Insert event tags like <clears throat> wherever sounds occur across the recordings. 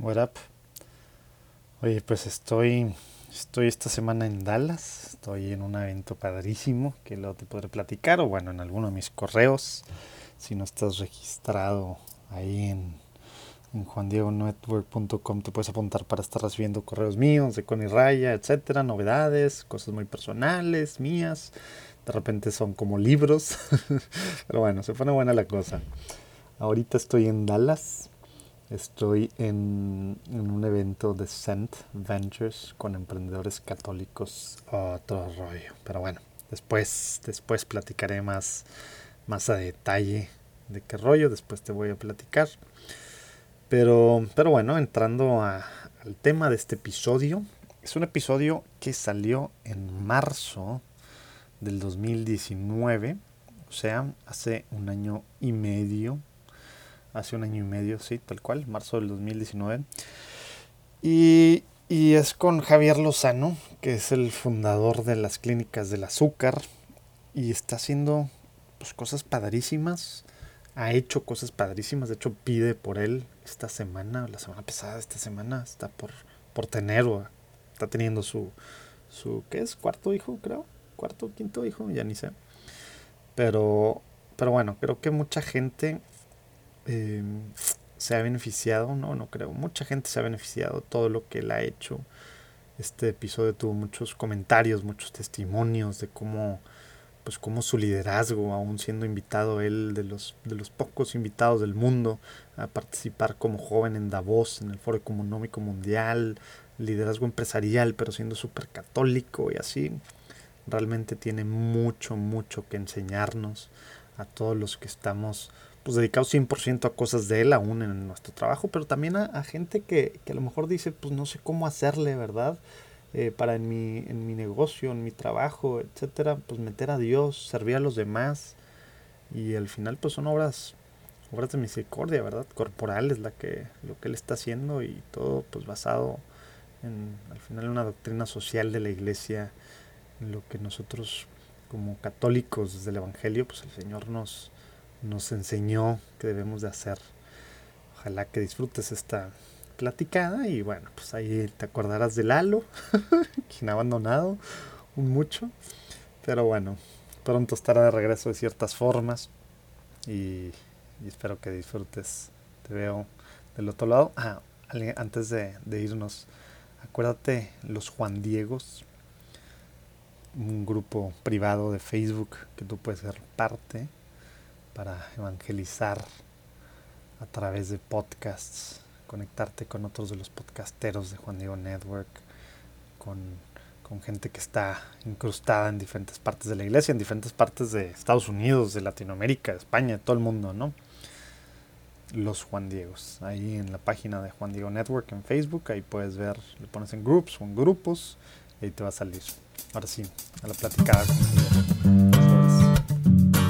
What up? Oye, pues estoy, estoy esta semana en Dallas. Estoy en un evento padrísimo que luego te podré platicar, o bueno, en alguno de mis correos. Si no estás registrado ahí en, en juandiegonetwork.com, te puedes apuntar para estar recibiendo correos míos de Connie Raya, etcétera, novedades, cosas muy personales, mías. De repente son como libros. <laughs> Pero bueno, se pone buena la cosa. Ahorita estoy en Dallas Estoy en, un evento de Cent Ventures con emprendedores católicos. Otro rollo. Pero bueno, después, después platicaré más, más a detalle de qué rollo. Después te voy a platicar. Pero, pero bueno, entrando al tema de este episodio. Es un episodio que salió en marzo del 2019. O sea, hace un año y medio hace un año y medio, sí, tal cual, marzo del 2019. Y, y es con Javier Lozano, que es el fundador de las clínicas del azúcar, y está haciendo pues, cosas padrísimas. Ha hecho cosas padrísimas, de hecho pide por él esta semana, la semana pasada, esta semana, está por, por tener está teniendo su, su, ¿qué es? Cuarto hijo, creo. Cuarto, quinto hijo, ya ni sé. Pero, pero bueno, creo que mucha gente Em, se ha beneficiado, no, no creo, mucha gente se ha beneficiado, todo lo que él ha hecho. Este episodio tuvo muchos comentarios, muchos testimonios de cómo, pues cómo su liderazgo, aún siendo invitado él de los, de los pocos invitados del mundo a participar como joven en Davos, en el Foro Económico Mundial, liderazgo empresarial, pero siendo súper católico y así, realmente tiene mucho, mucho que enseñarnos a todos los que estamos pues dedicados 100% a cosas de él aún en nuestro trabajo, pero también a, gente que, a lo mejor dice, pues no sé cómo hacerle, ¿verdad? Eh, para en mi, en mi negocio, en mi trabajo, etcétera, pues meter a Dios, servir a los demás. Y al final, pues son obras, obras de misericordia, ¿verdad? Corporales, la que, lo que él está haciendo y todo, pues basado en, al final, una doctrina social de la iglesia, en lo que nosotros, como católicos desde el Evangelio, pues el Señor nos, nos enseñó que debemos de hacer. Ojalá que disfrutes esta platicada y bueno, pues ahí te acordarás de Lalo, <laughs> quien ha abandonado un mucho. Pero bueno, pronto estará de regreso de ciertas formas y, espero que disfrutes. Te veo del otro lado. Ah, antes de, de irnos, acuérdate los Juan Diegos, un grupo privado de Facebook que tú puedes ser parte para evangelizar a través de podcasts, conectarte con otros de los podcasteros de Juan Diego Network, con, gente que está incrustada en diferentes partes de la iglesia, en diferentes partes de Estados Unidos, de Latinoamérica, de España, de todo el mundo, ¿no? Los Juan Diegos. Ahí en la página de Juan Diego Network en Facebook, ahí puedes ver, le pones en groups o en grupos y ahí te va a salir. Ahora sí, a la platicada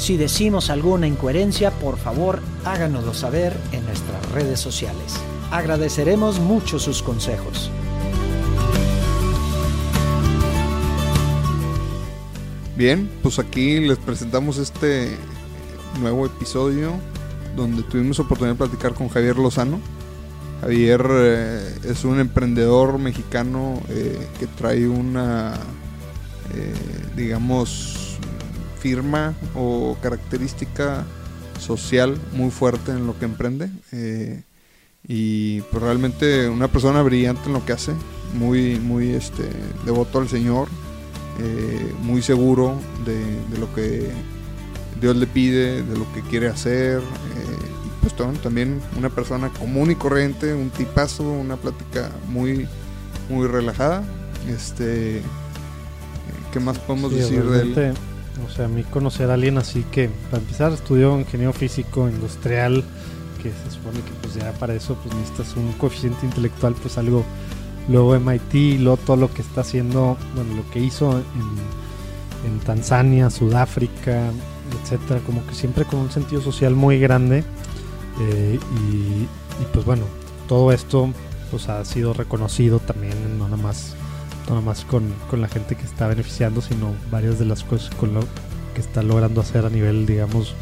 Si decimos alguna incoherencia, por favor háganoslo saber en nuestras redes sociales. Agradeceremos mucho sus consejos. Bien, pues aquí les presentamos este nuevo episodio donde tuvimos oportunidad de platicar con Javier Lozano. Javier eh, es un emprendedor mexicano eh, que trae una, eh, digamos, firma o característica social muy fuerte en lo que emprende. Eh, y pues realmente una persona brillante en lo que hace, muy, muy este, devoto al Señor, eh, muy seguro de, lo que Dios le pide, de lo que quiere hacer. Eh, gustó. También una persona común y corriente, un tipazo, una plática muy, muy relajada. Este, ¿Qué más podemos Sí, decir de él? O sea, a mí conocer a alguien así que, para empezar, estudió ingeniero físico industrial, que se supone que pues ya para eso pues necesitas un coeficiente intelectual, pues algo, luego MIT, y luego todo lo que está haciendo, bueno, lo que hizo en, en Tanzania, Sudáfrica, etcétera, como que siempre con un sentido social muy grande, eh, y, y, pues bueno, todo esto pues ha sido reconocido también, no nada más no nada más con, con la gente que está beneficiando, sino varias de las cosas con lo que está logrando hacer a nivel, digamos,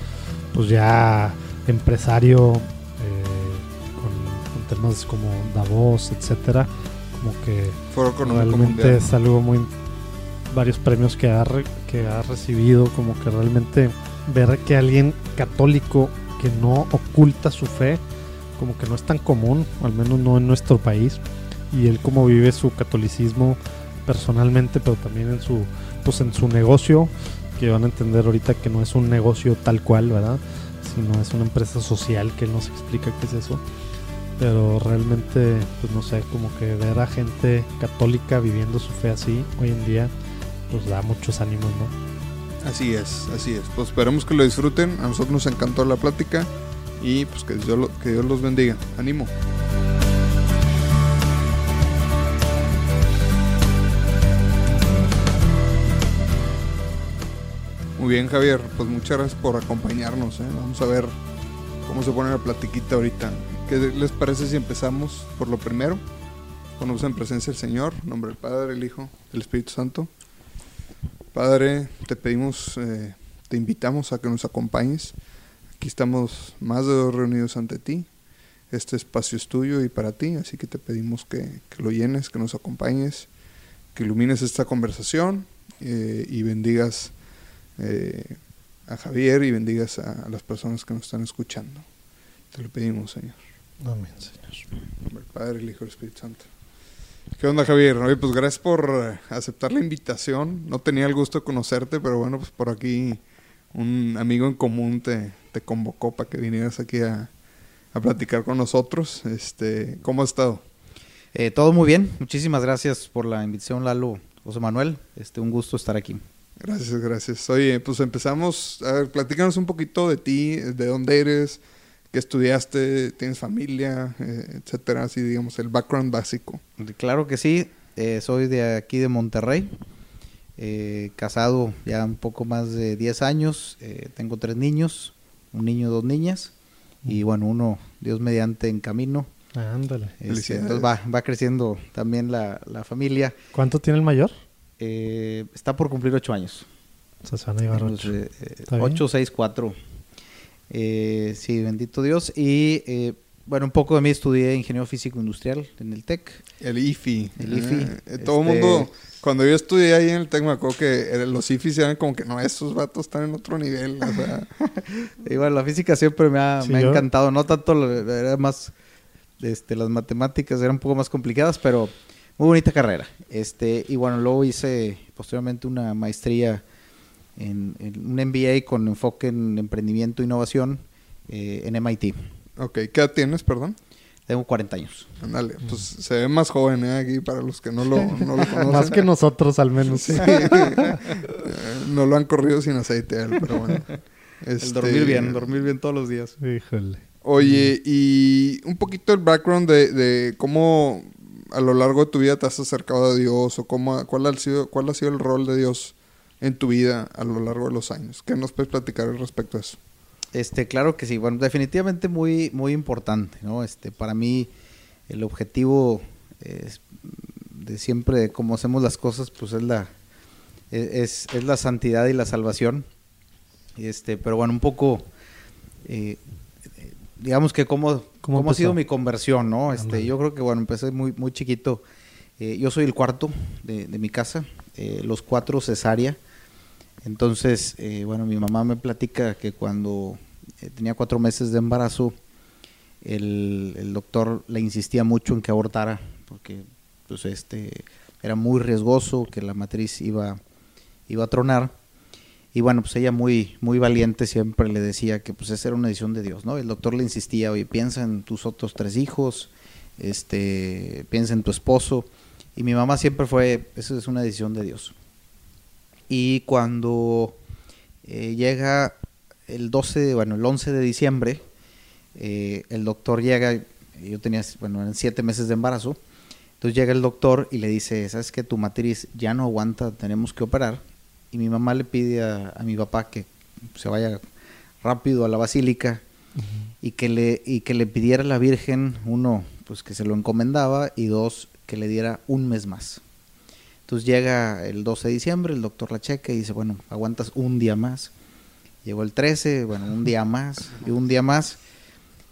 pues ya empresario, eh, con, con temas como Davos, etcétera, como que Foro realmente Mundial. es algo muy varios premios que ha, re- que ha recibido como que realmente ver que alguien católico que no oculta su fe como que no es tan común al menos no en nuestro país y él como vive su catolicismo personalmente pero también en su pues en su negocio que van a entender ahorita que no es un negocio tal cual verdad sino es una empresa social que él nos explica qué es eso pero realmente, pues no sé, como que ver a gente católica viviendo su fe así hoy en día, pues da muchos ánimos, ¿no? Así es, así es. Pues esperemos que lo disfruten. A nosotros nos encantó la plática y pues que Dios, que Dios los bendiga. Ánimo. Muy bien, Javier. Pues muchas gracias por acompañarnos. ¿eh? Vamos a ver cómo se pone la platiquita ahorita. ¿Qué les parece si empezamos por lo primero? Ponemos en presencia del Señor, nombre del Padre, el Hijo, del Espíritu Santo. Padre, te pedimos, eh, te invitamos a que nos acompañes. Aquí estamos más de dos reunidos ante ti. Este espacio es tuyo y para ti, así que te pedimos que, que lo llenes, que nos acompañes, que ilumines esta conversación eh, y bendigas eh, a Javier y bendigas a, a las personas que nos están escuchando. Te lo pedimos, Señor. Amén, Señor. Nombre del Padre, el Hijo y el Espíritu Santo. ¿Qué onda, Javier? Oye, pues gracias por eh, aceptar la invitación. No tenía el gusto de conocerte, pero bueno, pues por aquí un amigo en común te, te convocó para que vinieras aquí a, a platicar con nosotros. Este, ¿Cómo has estado? Eh, todo muy bien. Muchísimas gracias por la invitación, Lalo, José Manuel. Este, un gusto estar aquí. Gracias, gracias. Oye, pues empezamos. A ver, platícanos un poquito de ti, de dónde eres, qué estudiaste, tienes familia, eh, etcétera. Así, digamos, el background básico. Claro que sí. eh, soy de aquí de Monterrey. eh, casado ya un poco más de 10 años. eh, tengo tres niños. Un niño, dos niñas. Y bueno, uno, Dios mediante, en camino. Ándale. Este, Felicidades. entonces va, va creciendo también la, la familia. ¿Cuánto tiene el mayor? Eh, está por cumplir ocho años. O sea, se van a llevar ocho. eh. 8, 6, 4. Eh, sí, bendito Dios. Y eh, bueno, un poco de mí estudié ingeniero físico industrial en el TEC. El IFI. El IFI, Eh, todo el este- mundo, cuando yo estudié ahí en el TEC, me acuerdo que los IFIs eran como que no, esos vatos están en otro nivel. O sea, <laughs> Y bueno, la física siempre me ha, Sí, me ha encantado. No tanto, era más, este, las matemáticas eran un poco más complicadas, pero muy bonita carrera. Este, y bueno, luego hice posteriormente una maestría en, en un MBA con enfoque en emprendimiento e innovación eh, en MIT. ok, ¿qué edad tienes, perdón? Tengo 40 años. Ándale, pues se ve más joven ¿eh? aquí para los que no lo, <laughs> no lo conocen. Más que nosotros, al menos. Sí. <laughs> Eh, no lo han corrido sin aceite pero bueno. El Este, dormir bien, dormir bien todos los días. Híjole. Oye, y un poquito el background de, de cómo a lo largo de tu vida te has acercado a Dios o cómo, cuál, ha sido, cuál ha sido el rol de Dios en tu vida a lo largo de los años. ¿Qué nos puedes platicar al respecto a eso? Este, claro que sí. Bueno, definitivamente muy, muy importante, ¿no? Este, para mí el objetivo es de siempre de cómo hacemos las cosas, pues es la es, es la santidad y la salvación. Este, pero bueno, un poco eh, digamos que cómo, ¿Cómo cómo ha sido mi conversión, ¿no? Este, yo creo que bueno, empecé muy, muy chiquito. Eh, yo soy el cuarto de, de mi casa, eh, los cuatro cesárea. Entonces, eh, bueno, mi mamá me platica que cuando eh, tenía cuatro meses de embarazo, el, el doctor le insistía mucho en que abortara, porque pues, este, era muy riesgoso, que la matriz iba, iba a tronar. Y bueno, pues ella muy, muy valiente siempre le decía que pues esa era una decisión de Dios, ¿no? El doctor le insistía, oye, piensa en tus otros tres hijos, este, piensa en tu esposo. Y mi mamá siempre fue, eso es una decisión de Dios. Y cuando eh, llega el 12, bueno, el 11 de diciembre, eh, el doctor llega, yo tenía, bueno, en siete meses de embarazo, entonces llega el doctor y le dice, ¿sabes que Tu matriz ya no aguanta, tenemos que operar. Y mi mamá le pide a, mi papá que se vaya rápido a la basílica y, que le, y que le pidiera a la Virgen, uno, pues que se lo encomendaba y dos, que le diera un mes más. Entonces llega el 12 de diciembre, el doctor la checa y dice, bueno, aguantas un día más. Llegó el 13, bueno, un día más y un día más.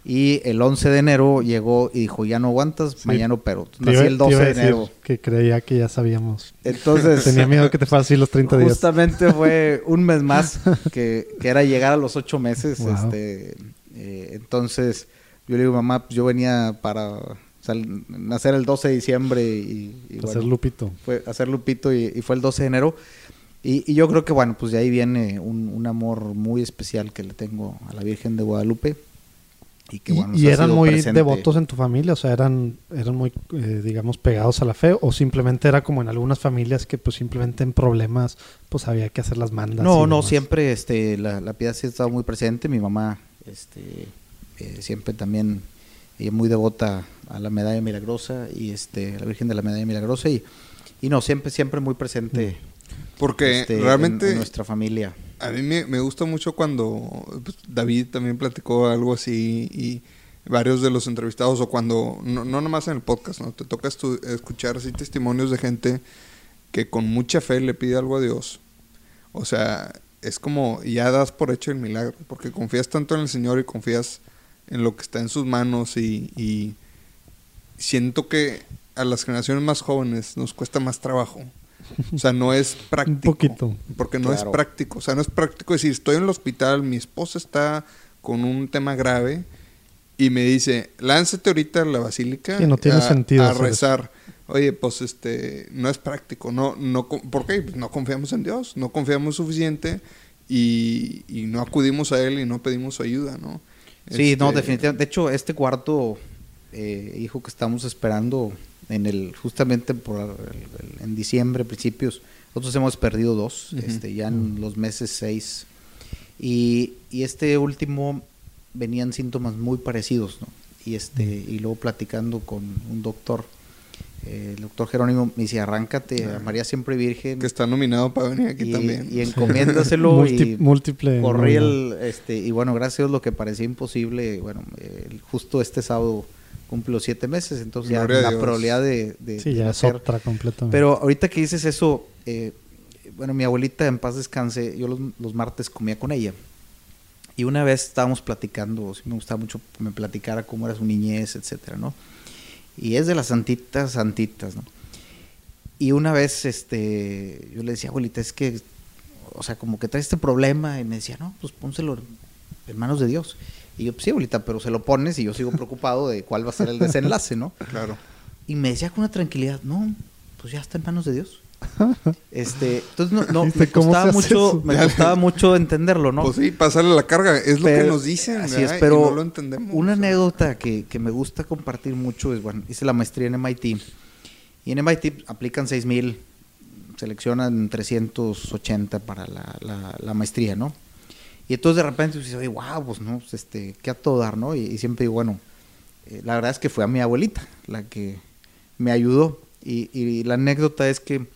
Y el 11 de enero llegó y dijo, ya no aguantas, mañana pero Nací el 12 de enero. Que creía que ya sabíamos. Entonces... Tenía miedo que te fuera así los 30 días. Justamente fue un mes más, <laughs> que, era llegar a los 8 meses. Este, eh, entonces, yo le digo, mamá, pues yo venía para nacer el 12 de diciembre y... hacer Lupito. Fue hacer Lupito y, fue el 12 de enero. Y, yo creo que, bueno, pues de ahí viene un, amor muy especial que le tengo a la Virgen de Guadalupe. Y, que, bueno, ¿Y, eran muy devotos en tu familia? O sea, ¿eran, eran muy, eh, digamos, pegados a la fe? ¿O simplemente era como en algunas familias que pues simplemente en problemas pues había que hacer las mandas? No, no, siempre este, la, la piedad sí estaba muy presente. Mi mamá este, eh, siempre también ella muy devota a la medalla milagrosa y este la Virgen de la medalla milagrosa y, y no siempre siempre muy presente porque este, realmente en, nuestra familia a mí me, me gusta mucho cuando pues, David también platicó algo así y varios de los entrevistados o cuando no, no nomás en el podcast no te toca escuchar así testimonios de gente que con mucha fe le pide algo a Dios o sea es como ya das por hecho el milagro porque confías tanto en el Señor y confías en lo que está en sus manos y, siento que a las generaciones más jóvenes nos cuesta más trabajo. O sea, no es práctico. Un poquito. Porque no es práctico. O sea, no es práctico decir, estoy en el hospital, mi esposa está con un tema grave y me dice, láncete ahorita a la basílica. Y no tiene sentido. A rezar. Oye, pues este, no es práctico. No, no, ¿Por qué? Pues no confiamos en Dios, no confiamos suficiente y, y no acudimos a Él y no pedimos su ayuda, ¿no? Sí, no, este, definitivamente. De hecho, este cuarto eh, hijo que estamos esperando en el justamente por en diciembre, principios, nosotros hemos perdido dos, este, ya en los meses seis. Y, y, este último venían síntomas muy parecidos, ¿no? Y, este, y luego platicando con un doctor el doctor Jerónimo me dice, arráncate a María Siempre Virgen. Que está nominado para venir aquí también. Y encomiéndaselo. <laughs> y múltiple. Corrí el, este, y bueno, gracias a Dios lo que parecía imposible, bueno, justo este sábado cumple los siete meses, entonces ya la probabilidad de, de Sí, ya es otra completamente. Pero ahorita que dices eso, eh, bueno, mi abuelita en paz descanse, yo los, los, martes comía con ella. Y una vez estábamos platicando, me gustaba mucho que me platicara cómo era su niñez, etcétera, ¿no? Y es de las santitas, santitas, ¿no? Y una vez, este, yo le decía, abuelita, es que, o sea, como que trae este problema, y me decía, no, pues pónselo en manos de Dios. Y yo, pues sí, abuelita, pero se lo pones y yo sigo preocupado de cuál va a ser el desenlace, ¿no? <laughs> Claro. Y me decía con una tranquilidad, no, pues ya está en manos de Dios. <laughs> Este, entonces no, me costaba mucho, me costaba mucho entenderlo, ¿no? Pues sí, pasarle la carga, es lo que nos dicen, así es, pero no lo entendemos. Una anécdota que, que, me gusta compartir mucho es, bueno, hice la maestría en MIT y en MIT aplican 6000, seleccionan 380 para la, la, la, maestría, ¿no? Y entonces de repente dices, oye, wow, pues no, pues este, qué a todo dar, ¿no? Y, siempre digo, bueno, eh, la verdad es que fue a mi abuelita la que me ayudó. Y, y la anécdota es que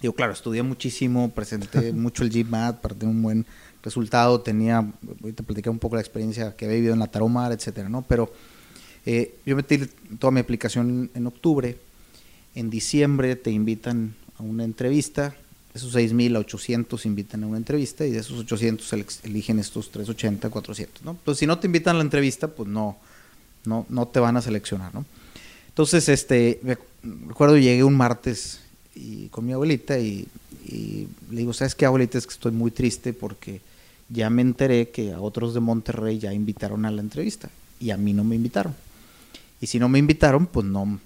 Digo, claro, estudié muchísimo, presenté <laughs> mucho el GMAT para tener un buen resultado. Tenía, ahorita platicé un poco la experiencia que había vivido en la Taromar, etcétera, ¿no? Pero eh, yo metí toda mi aplicación en octubre. En diciembre te invitan a una entrevista. Esos 6.000 a 800 invitan a una entrevista y de esos 800 eligen estos 380, 400, ¿no? Entonces, si no te invitan a la entrevista, pues no, no, no te van a seleccionar, ¿no? Entonces, este, recuerdo llegué un martes y con mi abuelita y, le digo, ¿sabes qué, abuelita? Es que estoy muy triste porque ya me enteré que a otros de Monterrey ya invitaron a la entrevista y a mí no me invitaron. Y si no me invitaron, pues no,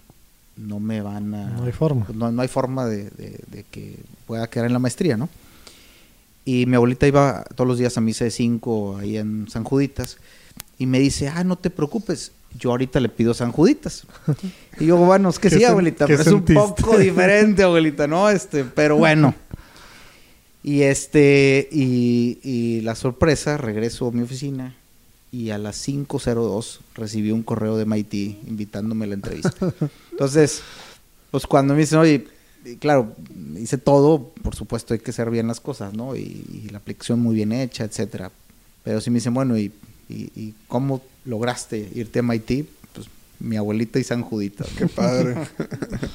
no me van a... No hay forma. Pues no, hay forma de, que pueda quedar en la maestría, ¿no? Y mi abuelita iba todos los días a misa de 5 ahí en San Juditas. Y me dice, ah, no te preocupes, yo ahorita le pido San Juditas. <laughs> Y yo, bueno, es que sí, abuelita, pero es un poco diferente, abuelita, ¿no? Este, pero bueno. Y este, y, y la sorpresa, regreso a mi oficina y a las 5.02 recibí un correo de MIT invitándome a la entrevista. <laughs> Entonces, pues cuando me dicen, oye, claro, hice todo, por supuesto hay que hacer bien las cosas, ¿no? Y, la aplicación muy bien hecha, etcétera. Pero si me dicen, bueno, ¿y, y, cómo lograste irte a MIT? Pues mi abuelita y San Judita. Qué padre.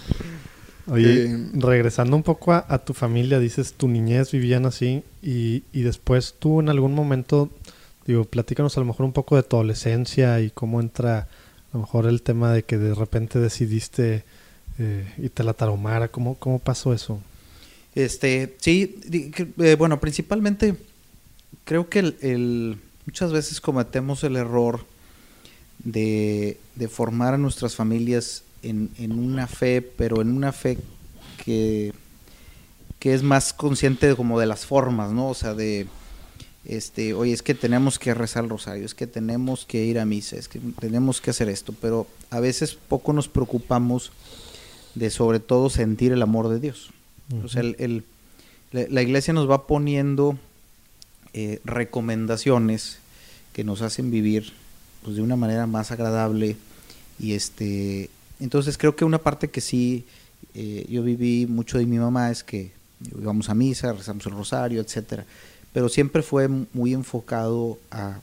<laughs> Oye, eh, regresando un poco a, tu familia, dices tu niñez vivían así y, y después tú en algún momento Digo, platícanos a lo mejor un poco de tu adolescencia y cómo entra a lo mejor el tema de que de repente decidiste eh, irte a la taromara. ¿Cómo, ¿Cómo pasó eso? Este, sí, eh, bueno, principalmente creo que muchas veces cometemos el error de, formar a nuestras familias en, en, una fe, pero en una fe que, que es más consciente como de las formas, ¿no? O sea, de este, oye, es que tenemos que rezar el rosario, es que tenemos que ir a misa, es que tenemos que hacer esto, pero a veces poco nos preocupamos de sobre todo sentir el amor de Dios. O sea, el, la, iglesia nos va poniendo eh, recomendaciones que nos hacen vivir pues, de una manera más agradable y este entonces creo que una parte que sí eh, yo viví mucho de mi mamá es que íbamos a misa, rezamos el rosario, etcétera pero siempre fue muy enfocado a,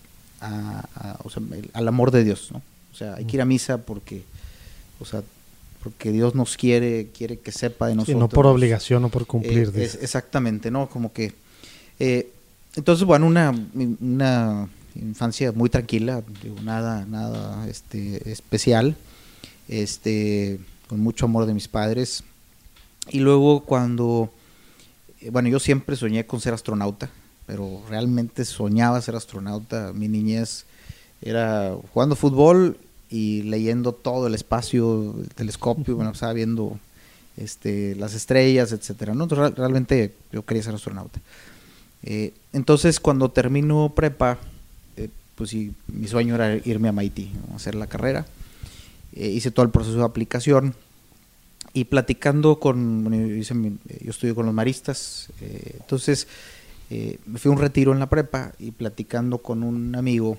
al amor de Dios, ¿no? O sea, hay que ir a misa porque, o sea, porque Dios nos quiere, quiere que sepa de nosotros. no por obligación o por cumplir. Eh, exactamente, ¿no? Como que... Eh, entonces, bueno, una, una infancia muy tranquila, digo, nada, nada este, especial, este, con mucho amor de mis padres. Y luego cuando, eh, bueno, yo siempre soñé con ser astronauta, pero realmente soñaba ser astronauta. Mi niñez era jugando fútbol y leyendo todo el espacio, el telescopio, bueno, estaba viendo este, las estrellas, etcétera. ¿no? realmente yo quería ser astronauta. Eh, entonces, cuando termino prepa, eh, pues sí, mi sueño era irme a MIT, hacer la carrera. Eh, hice todo el proceso de aplicación y platicando con, bueno, yo, yo estudio con los maristas, entonces eh, me fui a un retiro en la prepa y platicando con un amigo,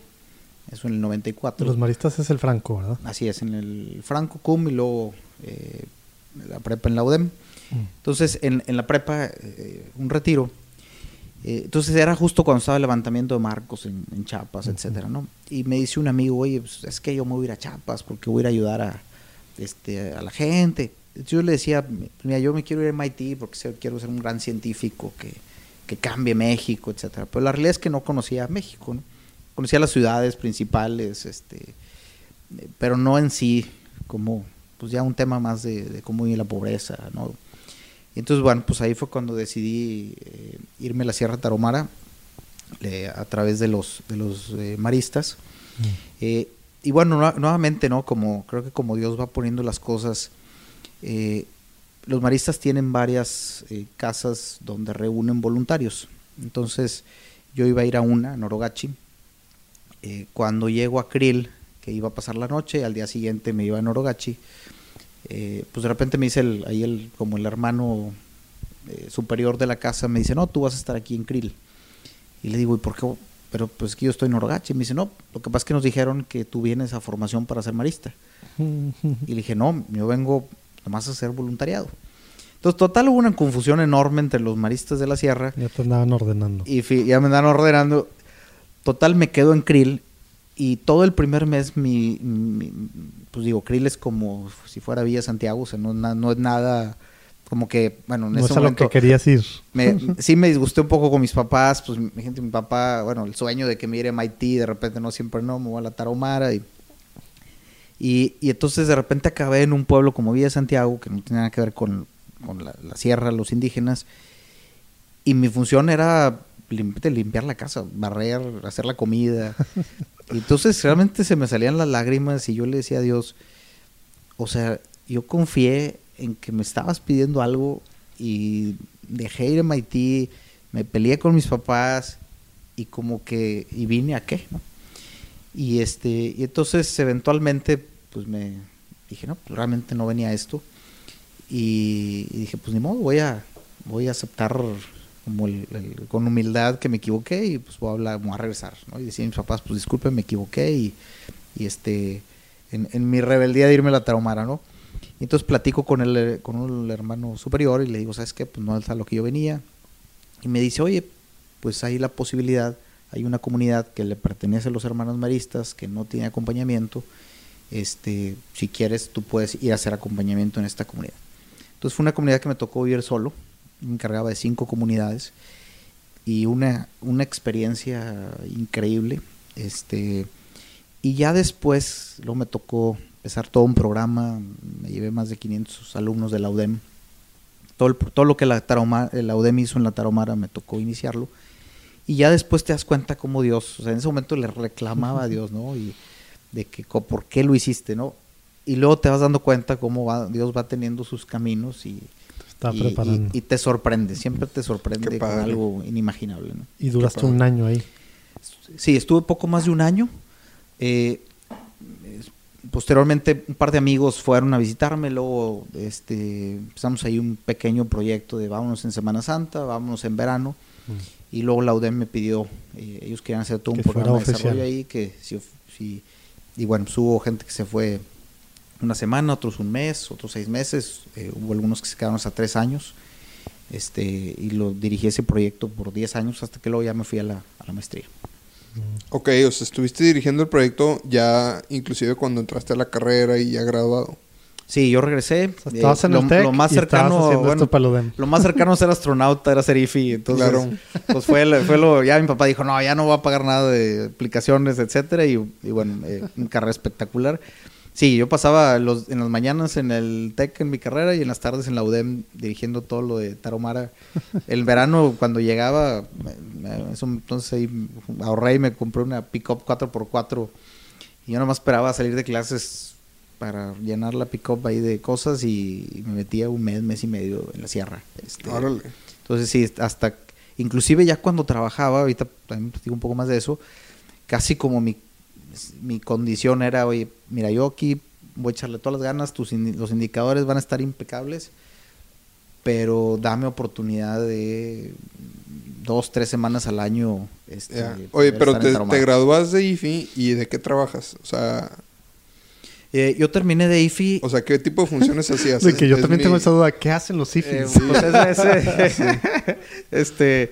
eso en el 94. Los maristas es el Franco, ¿verdad? Así es, en el Franco Cum y luego eh, la prepa en la UDEM. Mm. Entonces, en, la prepa, eh, un retiro. entonces era justo cuando estaba el levantamiento de Marcos en, en Chiapas, etcétera, ¿no? Y me dice un amigo, oye, pues, es que yo me voy a ir a Chiapas porque voy a ir a ayudar a, este, a la gente. Yo le decía, mira, yo me quiero ir a MIT porque quiero ser un gran científico que, que cambie México, etcétera. Pero la realidad es que no conocía México, ¿no? Conocía las ciudades principales, este, pero no en sí, como, pues ya un tema más de, cómo ir la pobreza, ¿no? Y entonces, bueno, pues ahí fue cuando decidí eh, irme a la Sierra Taromara a través de los, de los eh, maristas. Mm. Eh, y bueno, nuevamente, ¿no? Como creo que como Dios va poniendo las cosas, los maristas tienen varias eh, casas donde reúnen voluntarios. Entonces yo iba a ir a una, Norogachi. Eh, cuando llego a Krill, que iba a pasar la noche, al día siguiente me iba a Norogachi, eh, pues de repente me dice el, ahí el, como el hermano superior de la casa, me dice, no, tú vas a estar aquí en Krill. Y le digo, ¿y por qué? Pero pues que yo estoy en Norogachi. me dice, no, lo que pasa es que nos dijeron que tú vienes a formación para ser marista. <laughs> y le dije, no, yo vengo nomás a hacer voluntariado. Entonces, total, hubo una confusión enorme entre los maristas de la sierra. Ya te andaban ordenando. Y ya me andaban ordenando. Total, me quedo en Krill. Y todo el primer mes, mi, pues digo, Krill es como si fuera Villa Santiago. O sea, no, no es nada como que, bueno, en no ese es momento, lo que querías ir. <laughs> sí me disgusté un poco con mis papás, pues mi gente, mi papá, bueno, el sueño de que me iba a MIT, de repente no, siempre no, me voy a la Tarahumara y, y, y, entonces de repente acabé en un pueblo como Villa Santiago, que no tenía nada que ver con, con la, sierra, los indígenas, y mi función era limpiar la casa, barrer, hacer la comida. <laughs> Y entonces realmente se me salían las lágrimas y yo le decía a Dios, o sea, yo confié en que me estabas pidiendo algo y dejé ir a Haití, me peleé con mis papás y como que, y vine a qué, ¿no? Y este, y entonces eventualmente, pues me dije, no, pues realmente no venía esto. Y, y dije, pues ni modo, voy a, voy a aceptar como el, el- con humildad que me equivoqué y pues voy a hablar, voy a regresar, ¿no? Y decía a mis papás, pues disculpen, me equivoqué y, y este, en, en mi rebeldía de irme a la tarahumara, ¿no? Y entonces platico con el, con el hermano superior y le digo, ¿sabes qué? Pues no es a lo que yo venía. Y me dice, oye, pues hay la posibilidad, hay una comunidad que le pertenece a los hermanos maristas, que no tiene acompañamiento. Este, si quieres, tú puedes ir a hacer acompañamiento en esta comunidad. Entonces fue una comunidad que me tocó vivir solo. Me encargaba de cinco comunidades y una, una experiencia increíble. Este, y ya después, luego me tocó empezar todo un programa. Me llevé más de 500 alumnos de la UDEM. Todo, todo lo que la, Tarahuma- la UDEM hizo en la Tarahumara me tocó iniciarlo. Y ya después te das cuenta cómo Dios, o sea, en ese momento le reclamaba a Dios, ¿no? Y de que por qué lo hiciste, ¿no? Y luego te vas dando cuenta cómo va, Dios va teniendo sus caminos y, Te está y- preparando. y- y te sorprende, siempre te sorprende con algo inimaginable, ¿no? Y duraste un año ahí. Sí, estuve poco más de un año. Eh, posteriormente un par de amigos fueron a visitarme, luego este, empezamos ahí un pequeño proyecto de vámonos en Semana Santa, vámonos en verano, y luego la UDEM me pidió, eh, ellos querían hacer todo un Que programa de desarrollo ahí, que si, si- y bueno, pues hubo gente que se fue una semana, otros un mes, otros seis meses, eh, hubo algunos que se quedaron hasta tres años, este, y lo dirigí ese proyecto por 10 años hasta que luego ya me fui a la, a la maestría. Ok, o sea, estuviste dirigiendo el proyecto ya inclusive cuando entraste a la carrera y ya graduado. Sí, yo regresé. O sea, eh, en lo, el TEC lo más y cercano, haciendo bueno, esto lo más cercano a ser astronauta era ser IFI. Entonces, Claro. pues fue, lo- fue lo. Ya mi papá dijo, no, ya no voy a pagar nada de aplicaciones, etcétera. Y, y bueno, eh, una carrera espectacular. Sí, yo pasaba los, en las mañanas en el TEC en mi carrera y en las tardes en la UDEM dirigiendo todo lo de Taromara. El verano, cuando llegaba, eso, entonces ahí ahorré y me compré una pick-up 4x4. Y yo nomás esperaba salir de clases para llenar la pick-up ahí de cosas y, me metía un mes, mes y medio en la sierra. Este, Órale. entonces sí, hasta, inclusive ya cuando trabajaba, ahorita también platico un poco más de eso, casi como mi, mi condición era, oye, mira, yo aquí voy a echarle todas las ganas, tus indi- los indicadores van a estar impecables, pero dame oportunidad de dos, tres semanas al año. Este, Oye, pero te, te gradúas de IFI y ¿de qué trabajas? O sea, Eh, yo terminé de IFI. o sea, ¿qué tipo de funciones hacías? <laughs> De que yo Es también mi- tengo esa duda. ¿Qué hacen los Eh, IFIs? pues <laughs> ese- ese- este,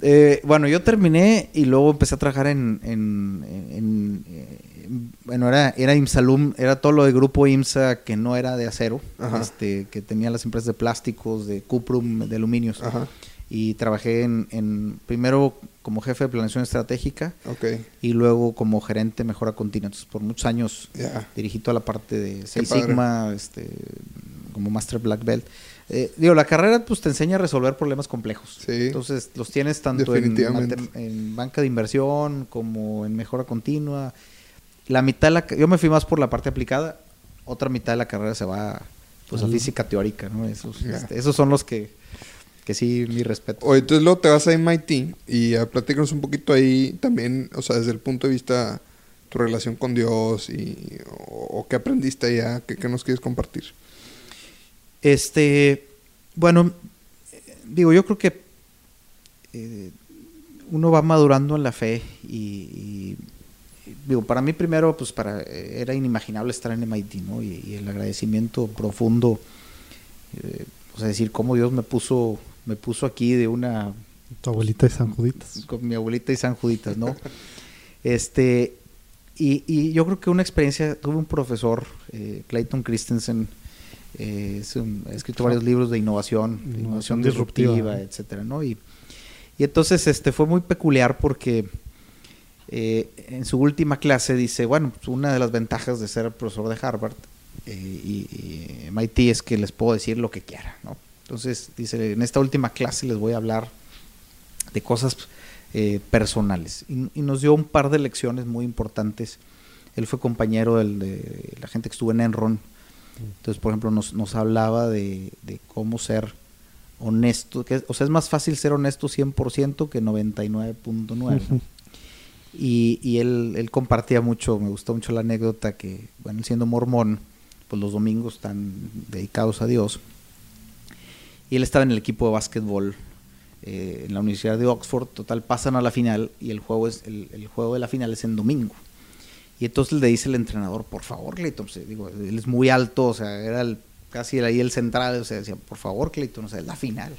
eh, bueno, yo terminé y luego empecé a trabajar en, en, en- en- bueno, era, era IMSALUM, era todo lo de grupo IMSA que no era de acero, Ajá. este, que tenía las empresas de plásticos, de Cuprum, de aluminios. Ajá, Y trabajé en, en- primero como jefe de planeación estratégica y luego como gerente de mejora continua. Entonces, por muchos años dirigí toda la parte de padre. Sigma, este, como Master Black Belt. Eh, digo, la carrera pues te enseña a resolver problemas complejos. Sí. Entonces los tienes tanto en, banca de inversión como en mejora continua. La mitad de la, yo me fui más por la parte aplicada, otra mitad de la carrera se va pues a física teórica, ¿no? Esos, este, esos son los que, que sí, mi respeto. Oye, entonces luego te vas a MIT y a platícanos un poquito ahí también, o sea, desde el punto de vista tu relación con Dios y o, o qué aprendiste allá, qué, qué nos quieres compartir. Este, bueno, digo, yo creo que eh, uno va madurando en la fe y, digo, para mí primero, pues para era inimaginable estar en MIT, ¿no? Y, y el agradecimiento profundo, eh, o sea, decir cómo Dios me puso, me puso aquí de una Tu abuelita de San Juditas. con mi abuelita y San Juditas, ¿no? <laughs> este, y, y yo creo que una experiencia, tuve un profesor, eh, Clayton Christensen, eh, es un- ha escrito varios libros de innovación, de Innovación disruptiva, etcétera, ¿no? Y, y entonces este fue muy peculiar porque eh, en su última clase dice, bueno, pues una de las ventajas de ser profesor de Harvard y, y MIT es que les puedo decir lo que quiera, ¿no? Entonces dice, en esta última clase les voy a hablar de cosas eh, personales. Y, y nos dio un par de lecciones muy importantes. Él fue compañero del- de la gente que estuvo en Enron. Entonces, por ejemplo, nos, nos hablaba de, de cómo ser honesto, que, o sea, es más fácil ser honesto 100% que 99.9. <laughs> y, y él, él compartía mucho, me gustó mucho la anécdota que, bueno, siendo mormón, pues los domingos están dedicados a Dios. Y él estaba en el equipo de básquetbol eh, en la Universidad de Oxford. Total, pasan a la final y el juego, es, el, el juego de la final es en domingo. Y entonces le dice el entrenador, por favor, Clayton, pues, digo, él es muy alto, o sea, era el, casi ahí el central, o sea, decía, por favor, Clayton, o sea, es la final.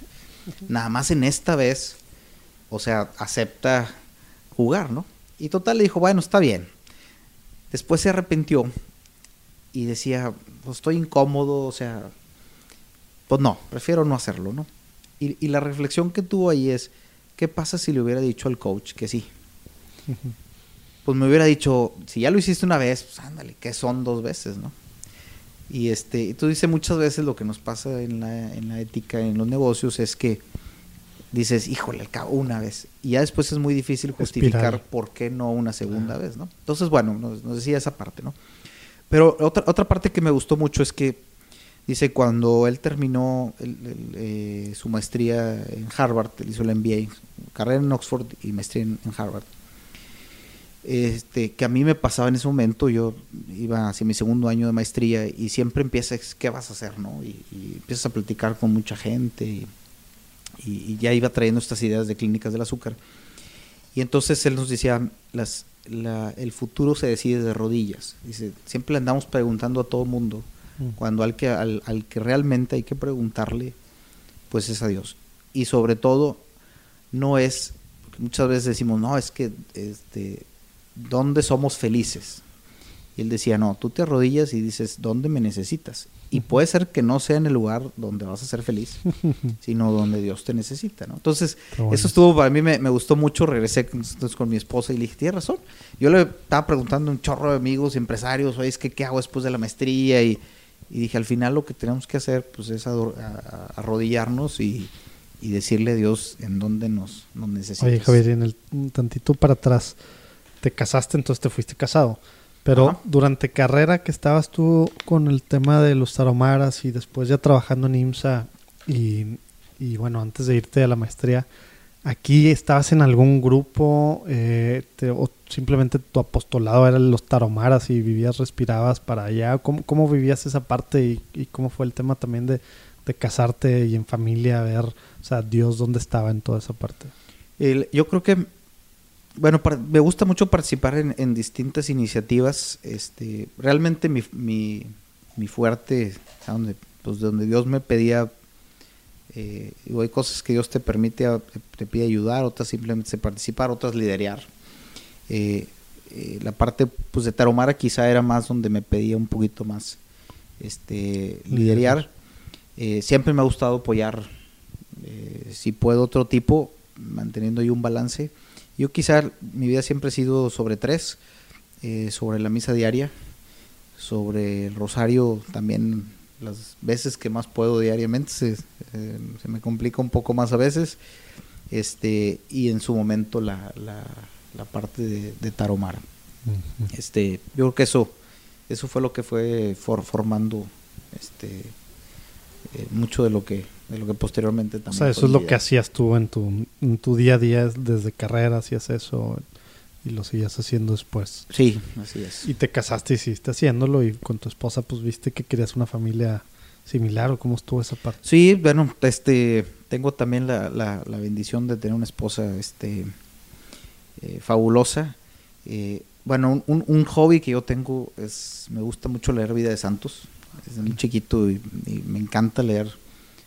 Nada más en esta vez, o sea, acepta jugar, ¿no? Y total le dijo, bueno, está bien. Después se arrepintió y decía, pues estoy incómodo, o sea, pues no, prefiero no hacerlo, ¿no? Y, y la reflexión que tuvo ahí es, ¿qué pasa si le hubiera dicho al coach que sí? pues me hubiera dicho, si ya lo hiciste una vez, pues ándale, que son dos veces, ¿no? Y este, y tú dices muchas veces lo que nos pasa en la, en la ética, en los negocios, es que dices, híjole, al cabo una vez. Y ya después es muy difícil justificar Espiral. por qué no una segunda vez, ¿no? Entonces, bueno, nos, nos decía esa parte, ¿no? Pero otra, otra parte que me gustó mucho es que dice cuando él terminó eh, su maestría en Harvard, él hizo el MBA, carrera en Oxford y maestría en, Harvard, este, que a mí me pasaba en ese momento, yo iba hacia mi segundo año de maestría y siempre empiezas, ¿qué vas a hacer? no? Y, y empiezas a platicar con mucha gente y, ya iba trayendo estas ideas de clínicas del azúcar. Y entonces él nos decía, las, la- el futuro se decide de rodillas. Dice, siempre le andamos preguntando a todo mundo. Cuando al que, al, al que realmente hay que preguntarle, pues es a Dios. Y sobre todo, no es, muchas veces decimos, no, es que, este, ¿dónde somos felices? Y él decía, no, tú te arrodillas y dices, ¿dónde me necesitas? Y puede ser que no sea en el lugar donde vas a ser feliz, <laughs> sino donde Dios te necesita, ¿no? Entonces, bueno. eso estuvo, para mí me, me gustó mucho, regresé con, entonces con mi esposa y le dije, tienes razón. Yo le estaba preguntando a un chorro de amigos empresarios, oye, es que qué hago después de la maestría y, y dije, al final lo que tenemos que hacer pues es arrodillarnos y, y decirle a Dios en dónde nos, nos. Oye, Javier, en el un tantito para atrás, te casaste, entonces te fuiste casado. Pero Ajá. durante carrera que estabas tú con el tema de los taromaras y después ya trabajando en IMSA y, y bueno, antes de irte a la maestría, ¿aquí estabas en algún grupo eh, o simplemente tu apostolado era los taromaras y vivías, respirabas para allá? ¿Cómo, cómo vivías esa parte y, cómo fue el tema también de, de casarte y en familia, ver, o sea, Dios dónde estaba en toda esa parte? Yo creo que, bueno, me gusta mucho participar en, distintas iniciativas. Este, realmente mi, mi, mi fuerte, donde, pues donde Dios me pedía, eh, hay cosas que Dios te permite, te, pide ayudar, otras simplemente participar, otras liderear. Eh, eh, la parte pues de Taromara quizá era más donde me pedía un poquito más este liderear. Eh, siempre me ha gustado apoyar, si puedo, otro tipo, manteniendo ahí un balance. Yo quizá mi vida siempre ha sido sobre tres, sobre la misa diaria, sobre el rosario también las veces que más puedo diariamente, se, eh, se me complica un poco más a veces, este y en su momento la, la, la parte de, de Taromara. Este, yo creo que eso, eso fue lo que fue for- formando este eh, mucho de lo que de lo que posteriormente O también sea, eso es lo que hacías tú en tu, en tu día a día, desde carrera hacías eso y lo seguías haciendo después. Sí, así es. Y te casaste y siguiste haciéndolo y con tu esposa pues viste que querías una familia similar o cómo estuvo esa parte. Sí, bueno, este, tengo también la, la, la bendición de tener una esposa, este, eh, fabulosa. Eh, bueno, un, un- un hobby que yo tengo es, me gusta mucho leer Vida de Santos. Desde muy chiquito y, y me encanta leer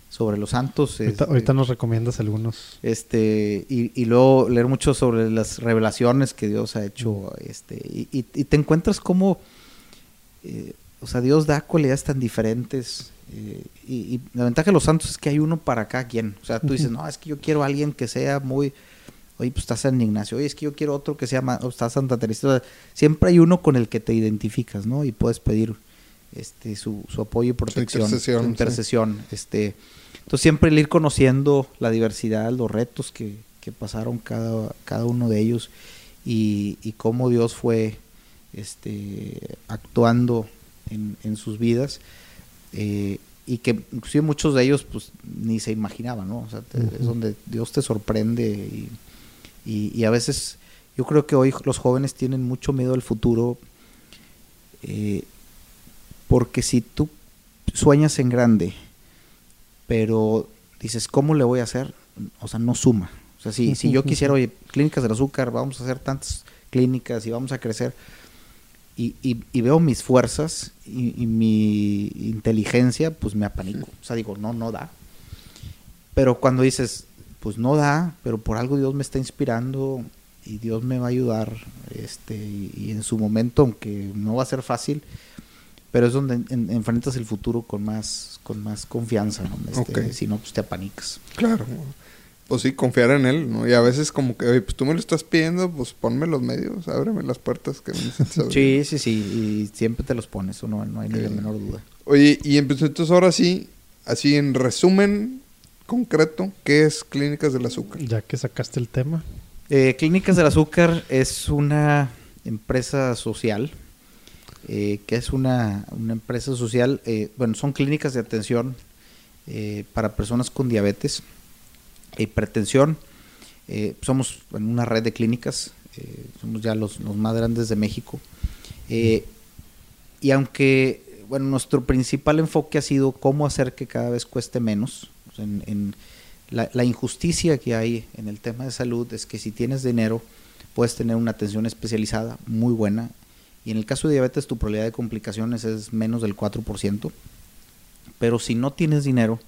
sobre los santos. Ahorita, este, ahorita nos recomiendas algunos. este y, y luego leer mucho sobre las revelaciones que Dios ha hecho este y, y- y te encuentras como eh, o sea Dios da cualidades tan diferentes eh, y, la ventaja de los santos es que hay uno para cada quien o sea tú dices no es que yo quiero a alguien que sea muy oye pues está San Ignacio oye es que yo quiero otro que sea más o está Santa Teresa O sea, siempre hay uno con el que te identificas no y puedes pedir este su, su apoyo y protección intercesión, su sí. intercesión este entonces siempre el ir conociendo la diversidad, los retos que, que pasaron cada, cada uno de ellos y, y cómo Dios fue este, actuando en, en sus vidas, eh, y que inclusive muchos de ellos pues ni se imaginaban, ¿no? O sea, te- es donde Dios te sorprende y, y- y a veces yo creo que hoy los jóvenes tienen mucho miedo al futuro eh, porque si tú sueñas en grande, pero dices, ¿cómo le voy a hacer? O sea, no suma. O sea, si, si yo quisiera, oye, clínicas del azúcar, vamos a hacer tantas clínicas y vamos a crecer, y, y- y veo mis fuerzas y, y mi inteligencia, pues me apanico. O sea, digo, no, no da. Pero cuando dices, pues no da, pero por algo Dios me está inspirando y Dios me va a ayudar, este, y, y en su momento, aunque no va a ser fácil, pero es donde en- en- enfrentas el futuro con más, con más confianza, ¿no? Este. Si no, pues te apanicas. Claro. Pues sí, confiar en él, ¿no? Y a veces como que, oye, pues tú me lo estás pidiendo, pues ponme los medios, ábreme las puertas que abrir. Sí, sí, sí, y siempre te los pones, no, no hay ni la menor duda. Oye, y empezó entonces ahora sí, así en resumen concreto, ¿qué es Clínicas del Azúcar? Ya que sacaste el tema. Eh, Clínicas del Azúcar es una empresa social, eh, que es una, una empresa social, eh, bueno, son clínicas de atención eh, para personas con diabetes, hipertensión. Eh, somos en una red de clínicas, somos ya los, los más grandes de México. Y aunque, bueno, nuestro principal enfoque ha sido cómo hacer que cada vez cueste menos, en, la injusticia que hay en el tema de salud es que si tienes dinero puedes tener una atención especializada muy buena y en el caso de diabetes tu probabilidad de complicaciones es menos del 4%, pero si no tienes dinero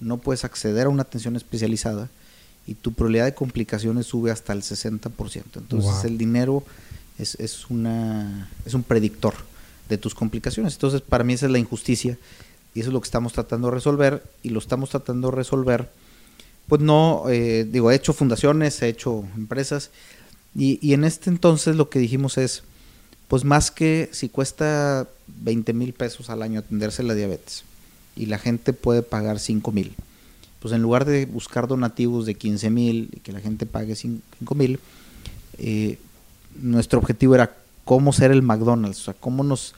no puedes acceder a una atención especializada y tu probabilidad de complicaciones sube hasta el 60%. Entonces Wow. el dinero es, es, una, es un predictor de tus complicaciones. Entonces para mí esa es la injusticia y eso es lo que estamos tratando de resolver y lo estamos tratando de resolver. Pues no, eh, digo, he hecho fundaciones, he hecho empresas y, y en este entonces lo que dijimos es, pues más que si cuesta 20 mil pesos al año atenderse la diabetes y la gente puede pagar 5 mil, pues en lugar de buscar donativos de 15 mil y que la gente pague 5 mil, eh, nuestro objetivo era cómo ser el McDonald's, o sea, cómo nos,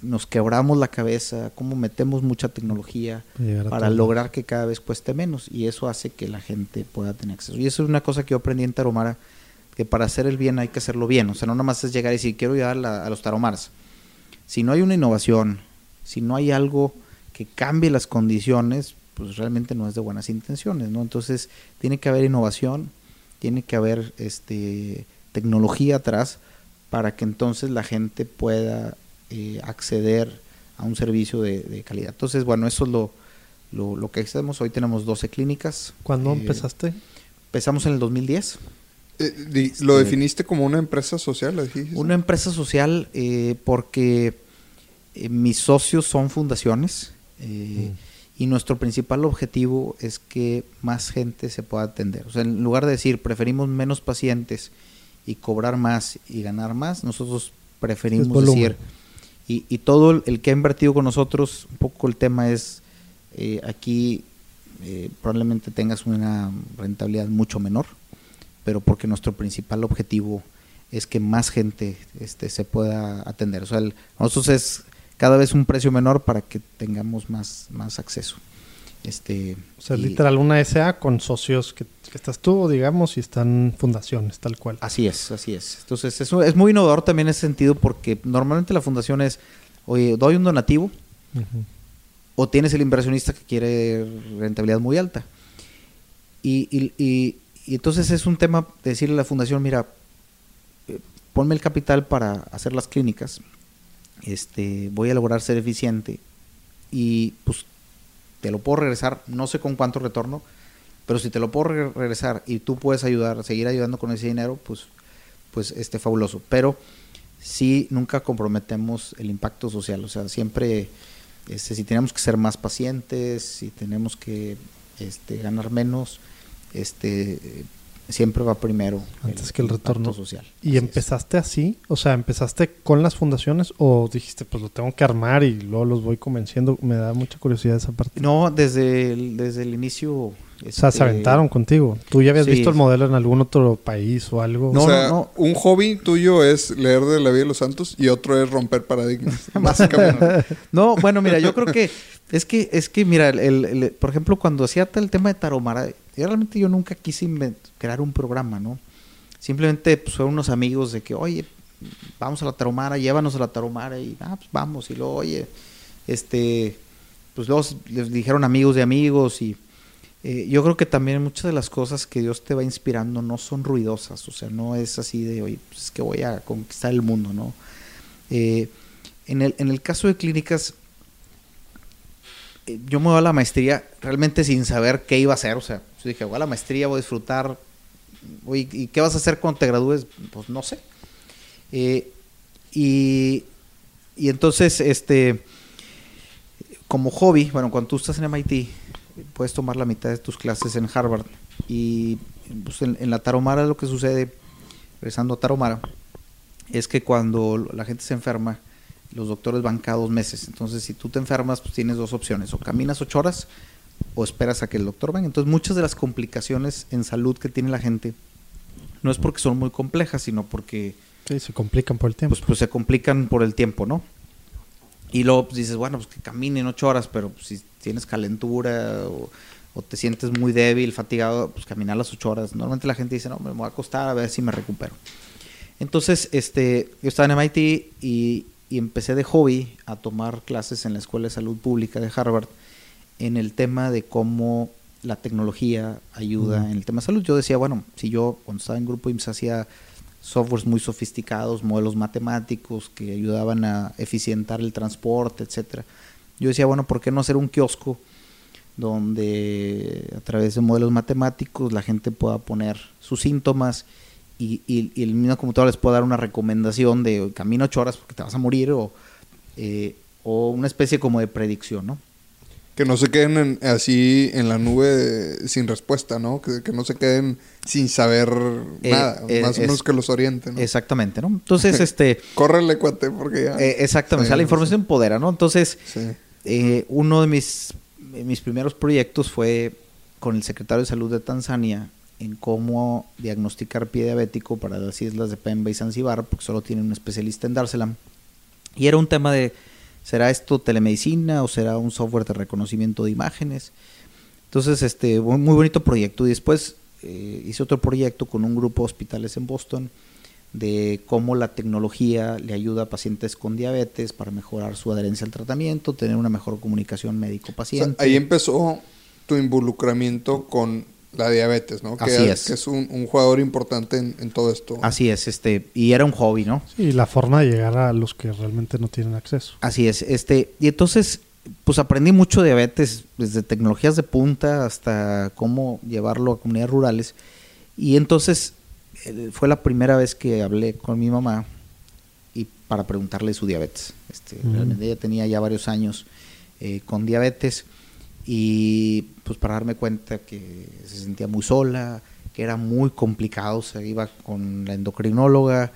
nos quebramos la cabeza, cómo metemos mucha tecnología Para lograr que cada vez cueste menos y eso hace que la gente pueda tener acceso. Y eso es una cosa que yo aprendí en Taromara, que para hacer el bien hay que hacerlo bien, o sea, no nada más es llegar y decir, quiero ayudar a, a los Taromaras. Si no hay una innovación, si no hay algo que cambie las condiciones, pues realmente no es de buenas intenciones, ¿no? Entonces, tiene que haber innovación, tiene que haber este tecnología atrás para que entonces la gente pueda eh, acceder a un servicio de, de calidad. Entonces, bueno, eso es lo, lo, lo que hacemos. Hoy tenemos 12 clínicas. ¿Cuándo Eh, empezaste? Empezamos en el 2010. Eh, ¿Lo Este- definiste como una empresa social? ¿lo dijiste? Una empresa social eh, porque eh, mis socios son fundaciones eh, y nuestro principal objetivo es que más gente se pueda atender. O sea, en lugar de decir preferimos menos pacientes y cobrar más y ganar más, nosotros preferimos decir, y, y todo el- que ha invertido con nosotros, un poco el tema es, aquí probablemente tengas una rentabilidad mucho menor, pero porque nuestro principal objetivo es que más gente este, se pueda atender. O sea, el- nosotros es cada vez un precio menor para que tengamos más, más acceso. Este, O sea, y- literal una SA con socios que, que estás tú, digamos, y están fundaciones, tal cual. Así es, así es. Entonces, eso es muy innovador también en ese sentido porque normalmente la fundación es, oye, doy un donativo Ujú. o tienes el inversionista que quiere rentabilidad muy alta. Y, y- y- y entonces es un tema de decirle a la fundación, mira, eh, ponme el capital para hacer las clínicas, este, voy a lograr ser eficiente y pues te lo puedo regresar, no sé con cuánto retorno, pero si te lo puedo re- regresar y tú puedes ayudar, seguir ayudando con ese dinero, pues, pues este fabuloso. Pero sí nunca comprometemos el impacto social, o sea, siempre este, si tenemos que ser más pacientes, si tenemos que este, ganar menos, este, siempre va primero Antes que el retorno. social. ¿Y Así es. empezaste así? O sea, ¿empezaste con las fundaciones o dijiste, pues lo tengo que armar y luego los voy convenciendo? Me da mucha curiosidad esa parte. No, desde el, desde el inicio. O sea, se este, aventaron contigo. ¿Tú ya habías sí, visto el modelo en algún otro país o algo? No, o sea, no, no. un hobby tuyo es leer de la vida de los santos y otro es romper paradigmas. <laughs> básicamente. No, bueno, mira, yo creo que Es que, es que mira, el, el- por ejemplo, cuando hacía el tema de Taromara, realmente yo nunca quise crear un programa, ¿no? Simplemente pues, fueron unos amigos de que, oye, vamos a la Taromara, llévanos a la Taromara, y ah, pues vamos, y luego, oye, este, pues luego les dijeron amigos de amigos, y eh, yo creo que también muchas de las cosas que Dios te va inspirando no son ruidosas, o sea, no es así de, oye, pues es que voy a conquistar el mundo, ¿no? Eh, en, el, en el caso de clínicas, eh, yo me voy a la maestría realmente sin saber qué iba a hacer. O sea, yo dije, voy a la maestría, voy a disfrutar. Oye, ¿y qué vas a hacer cuando te gradúes? Pues no sé. Y, y entonces, este, como hobby, bueno, cuando tú estás en MIT, puedes tomar la mitad de tus clases en Harvard. Y pues, en, en la Taromara lo que sucede, regresando a Taromara, es que cuando la gente se enferma, los doctores van cada dos meses. Entonces, si tú te enfermas, pues tienes dos opciones. O caminas ocho horas o esperas a que el doctor venga. Entonces, muchas de las complicaciones en salud que tiene la gente no es porque son muy complejas, sino porque Sí, se complican por el tiempo. pues, pues se complican por el tiempo, ¿no? Y luego pues, dices, bueno, pues que caminen ocho horas, pero pues, si tienes calentura o, o te sientes muy débil, fatigado, pues caminar las ocho horas. Normalmente la gente dice, no, me voy a acostar a ver si me recupero. Entonces, este, yo estaba en MIT y, y empecé de hobby a tomar clases en la Escuela de Salud Pública de Harvard en el tema de cómo la tecnología ayuda en el tema de salud. Yo decía, bueno, si yo cuando estaba en Grupo IMSS hacía softwares muy sofisticados, modelos matemáticos que ayudaban a eficientar el transporte, etcétera. Yo decía, bueno, ¿por qué no hacer un kiosco donde a través de modelos matemáticos la gente pueda poner sus síntomas y, y, y el mismo computador les pueda dar una recomendación de camina ocho horas porque te vas a morir o, eh, o una especie como de predicción, ¿no? Que no se queden en- así en la nube de- sin respuesta, ¿no? Que, que no se queden sin saber Eh, nada. eh, más o menos que los orienten, ¿no? Exactamente, ¿no? Entonces, <laughs> este, Córrele, cuate, porque ya... eh, exactamente, o sea, la información empodera, ¿no? Entonces, Sí. Eh, uno de mis, mis primeros proyectos fue con el secretario de Salud de Tanzania en cómo diagnosticar pie diabético para las islas de Pemba y Zanzíbar, porque solo tienen un especialista en Dar-es-Salaam. Y era un tema de, ¿será esto telemedicina o será un software de reconocimiento de imágenes? Entonces, este, muy, muy bonito proyecto. Y después eh, hice otro proyecto con un grupo de hospitales en Boston de cómo la tecnología le ayuda a pacientes con diabetes para mejorar su adherencia al tratamiento, tener una mejor comunicación O sea, médico-paciente. ahí empezó tu involucramiento con la diabetes, ¿no? Que, Así es. que es un, un jugador importante en, en todo esto. Así es, este, y era un hobby, ¿no? Sí, la forma de llegar a los que realmente no tienen acceso. Así es, este, y entonces, pues aprendí mucho de diabetes, desde tecnologías de punta hasta cómo llevarlo a comunidades rurales. Y entonces fue la primera vez que hablé con mi mamá y para preguntarle su diabetes. Este, Mm. Realmente ella tenía ya varios años eh, con diabetes y pues para darme cuenta que se sentía muy sola, que era muy complicado, o sea, iba con la endocrinóloga,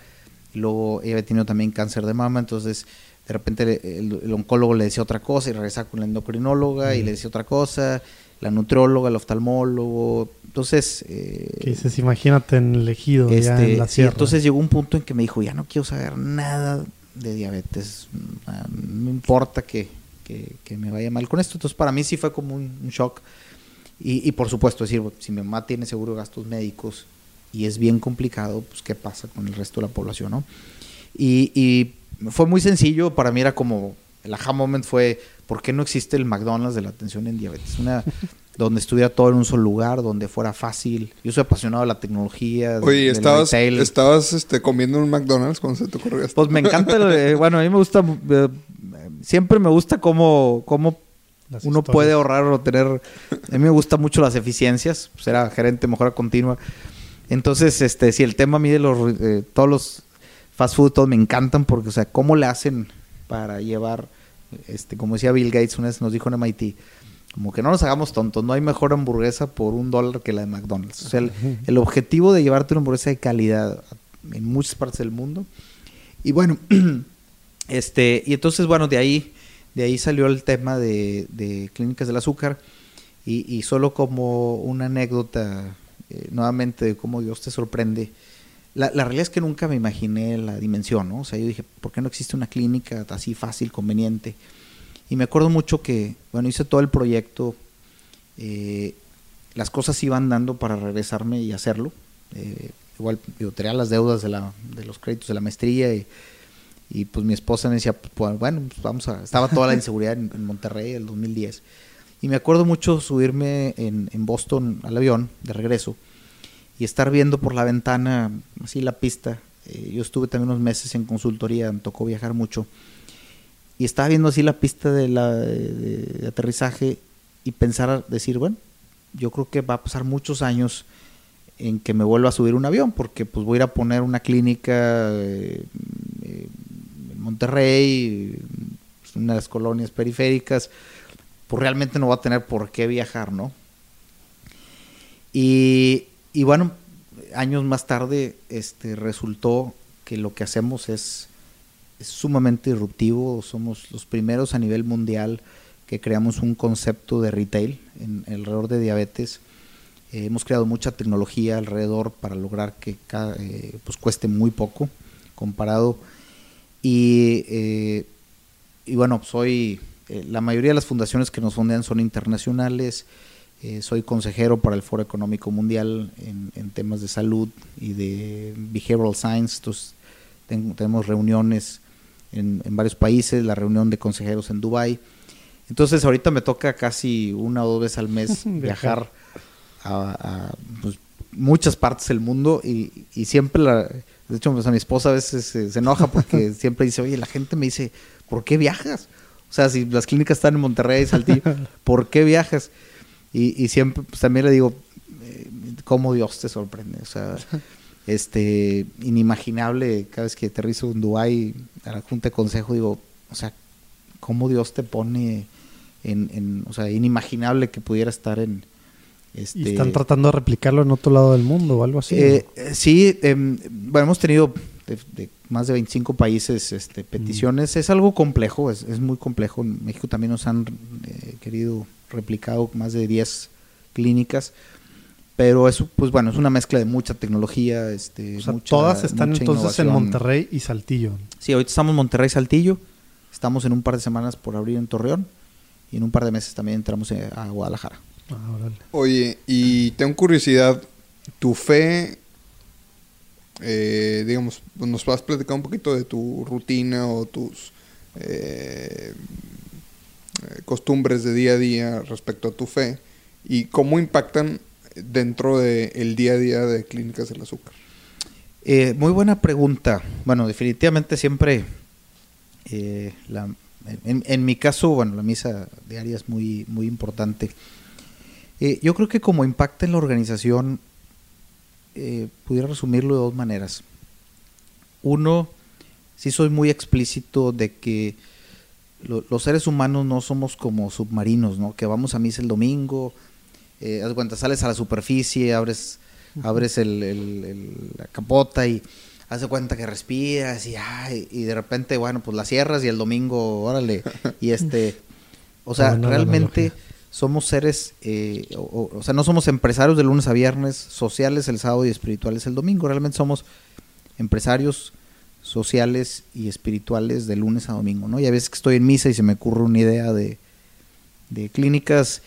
y luego ella había tenido también cáncer de mama, entonces de repente le- el, el oncólogo le decía otra cosa y regresaba con la endocrinóloga y Mm. le decía otra cosa, la nutrióloga, el oftalmólogo, entonces... eh, Que dices, imagínate en el ejido, ya este, en la sí, sierra. entonces llegó un punto en que me dijo, ya no quiero saber nada de diabetes, no me importa que, que- que me vaya mal con esto. Entonces para mí sí fue como un, un shock. Y, y por supuesto, decir, si mi mamá tiene seguro de gastos médicos y es bien complicado, pues qué pasa con el resto de la población, ¿no? Y, y fue muy sencillo, para mí era como, el aha moment fue, ¿por qué no existe el McDonald's de la atención en diabetes? Una, <laughs> donde estuviera todo en un solo lugar, donde fuera fácil. Yo soy apasionado de la tecnología. de- Oye, del estabas, retail. estabas este, comiendo en un McDonald's cuando se te ocurrió esto. Pues me encanta, el- eh, <laughs> bueno, a mí me gusta, eh, siempre me gusta cómo, cómo Las uno historias. puede ahorrar o tener, a mí me gustan mucho las eficiencias, pues era gerente mejora continua. Entonces, este, si el tema a mí de los, eh, todos los fast food, todos me encantan porque, o sea, cómo le hacen para llevar, este, como decía Bill Gates una vez nos dijo en MIT, como que no nos hagamos tontos, no hay mejor hamburguesa por un dólar que la de McDonald's. O sea, el, el objetivo de llevarte una hamburguesa de calidad en muchas partes del mundo. Y bueno, <clears throat> este, y entonces, bueno, de ahí, de ahí salió el tema de, de clínicas del azúcar. Y, y solo como una anécdota, eh, nuevamente, de cómo Dios te sorprende. La, realidad es que nunca me imaginé la dimensión, ¿no? O sea, yo dije, ¿por qué no existe una clínica así fácil, conveniente? Y me acuerdo mucho que, bueno, hice todo el proyecto, eh, las cosas iban dando para regresarme y hacerlo. Eh, igual, yo tenía las deudas de, la, de los créditos de la maestría y, y pues mi esposa me decía, pues, bueno, pues vamos a... Estaba toda la inseguridad en, en Monterrey el 2010. Y me acuerdo mucho subirme en Boston al avión de regreso y estar viendo por la ventana así la pista. Eh, yo estuve también unos meses en consultoría, me tocó viajar mucho. Y estaba viendo así la pista de, la, aterrizaje y pensar, decir, bueno, yo creo que va a pasar muchos años en que me vuelva a subir un avión, porque pues voy a ir a poner una clínica eh, en Monterrey, pues, una de las colonias periféricas, pues realmente no va a tener por qué viajar, ¿no? Y, y bueno, años más tarde este, resultó que lo que hacemos es, sumamente disruptivo, somos los primeros a nivel mundial que creamos un concepto de retail en, alrededor de diabetes. Eh, hemos creado mucha tecnología alrededor para lograr que eh, pues cueste muy poco comparado. Y, eh, y bueno, soy, la mayoría de las fundaciones que nos fondean son internacionales. Eh, soy consejero para el Foro Económico Mundial en, en, temas de salud y de behavioral science. Entonces, ten, tenemos reuniones en, en, varios países, la reunión de consejeros en Dubai. Entonces, ahorita me toca casi una o dos veces al mes <laughs> viajar a, a pues, muchas partes del mundo y, y siempre la, de hecho, pues, a mi esposa a veces se, se enoja porque <laughs> siempre dice, oye, la gente me dice, ¿por qué viajas? O sea, si las clínicas están en Monterrey, Saltillo, <laughs> ¿por qué viajas? Y, y siempre, pues también le digo, eh, cómo Dios te sorprende. O sea, <laughs> este, inimaginable, cada vez que aterrizo en Dubái, a la Junta de Consejo, digo, o sea, cómo Dios te pone en, en o sea, inimaginable que pudiera estar en, este, ¿Y están tratando de replicarlo en otro lado del mundo o algo así? Eh, ¿no? Sí, eh, bueno, hemos tenido de, de, más de 25 países este, peticiones. Mm. Es algo complejo, es, es, muy complejo. En México también nos han eh, querido replicado más de 10 clínicas. Pero eso, pues bueno, es una mezcla de mucha tecnología. Este, o sea, mucha, todas están entonces innovación. en Monterrey y Saltillo. Sí, ahorita estamos en Monterrey y Saltillo. Estamos en un par de semanas por abrir en Torreón. Y en un par de meses también entramos a Guadalajara. Ah, Oye, y tengo curiosidad, tu fe, eh, digamos, nos vas a platicar un poquito de tu rutina o tus eh, costumbres de día a día respecto a tu fe y cómo impactan dentro del de día a día de Clínicas del Azúcar. Eh, muy buena pregunta. Bueno, definitivamente siempre, eh, en, mi caso, bueno, la misa diaria es muy, muy importante. Eh, yo creo que como impacta en la organización, eh, pudiera resumirlo de dos maneras. Uno, sí soy muy explícito de que lo, los seres humanos no somos como submarinos, ¿no? Que vamos a misa el domingo, eh, haz cuenta, sales a la superficie, abres, abres el, el, el, la capota y hace cuenta que respiras y, ay, y de repente, bueno, pues la cierras y el domingo, órale. <laughs> Y este, o sea, realmente somos seres, eh, o, o, sea, no somos empresarios de lunes a viernes, sociales el sábado y espirituales el domingo, realmente somos empresarios sociales y espirituales de lunes a domingo, ¿no? Y a veces que estoy en misa y se me ocurre una idea de, de clínicas,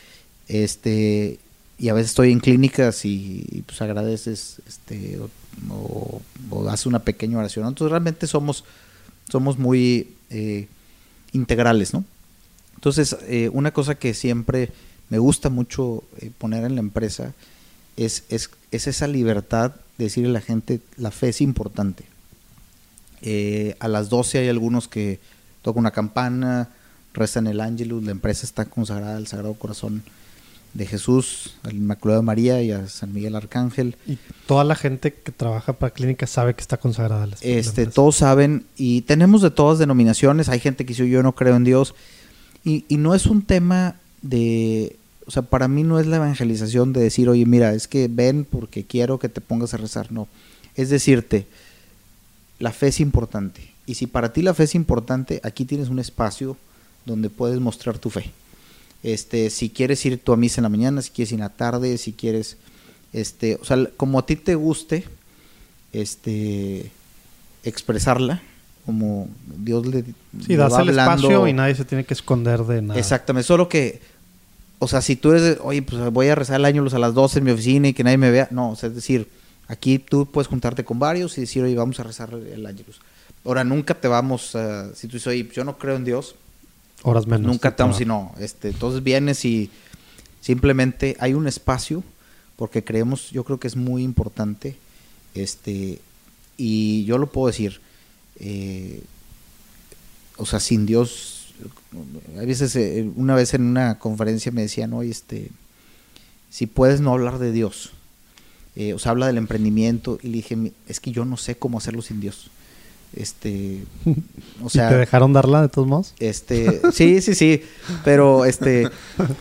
este, y a veces estoy en clínicas y, pues agradeces, este, o, haces una pequeña oración. Entonces realmente somos, somos muy eh, integrales, ¿no? Entonces, eh, una cosa que siempre me gusta mucho eh, poner en la empresa es, es, es, esa libertad de decirle a la gente, la fe es importante. Eh, a las 12 hay algunos que tocan una campana, rezan el ángelus, la empresa está consagrada al Sagrado Corazón de Jesús, al Inmaculado María y a San Miguel Arcángel. Y toda la gente que trabaja para clínicas sabe que está consagrada. La este, todos saben y tenemos de todas denominaciones, hay gente que dice yo no creo en Dios y, y, no es un tema de, o sea, para mí no es la evangelización de decir, oye, mira, es que ven porque quiero que te pongas a rezar, no. Es decirte, la fe es importante. Y si para ti la fe es importante, aquí tienes un espacio donde puedes mostrar tu fe. Este, si quieres ir tú a misa en la mañana, si quieres ir en la tarde, si quieres, este, o sea, como a ti te guste, este, expresarla como Dios le, Sí, le das va el hablando. espacio y nadie se tiene que esconder de nada. Exactamente, solo que, o sea, si tú eres, de, oye, pues voy a rezar el año a las 12 en mi oficina y que nadie me vea, no, o sea, es decir, aquí tú puedes juntarte con varios y decir, oye, vamos a rezar el Ángelus. Ahora, nunca te vamos, a- si tú dices, oye, yo no creo en Dios, Horas menos. nunca te vamos, si no, este, entonces vienes y simplemente hay un espacio, porque creemos, yo creo que es muy importante, este, y yo lo puedo decir, eh, o sea, sin Dios, a veces, eh, una vez en una conferencia me decían, oye, este, si puedes no hablar de Dios, eh, o sea, habla del emprendimiento, y le dije, "Mi- es que yo no sé cómo hacerlo sin Dios. Este, <laughs> o ¿Y sea, te dejaron darla de todos modos? este, sí, sí, sí, pero este,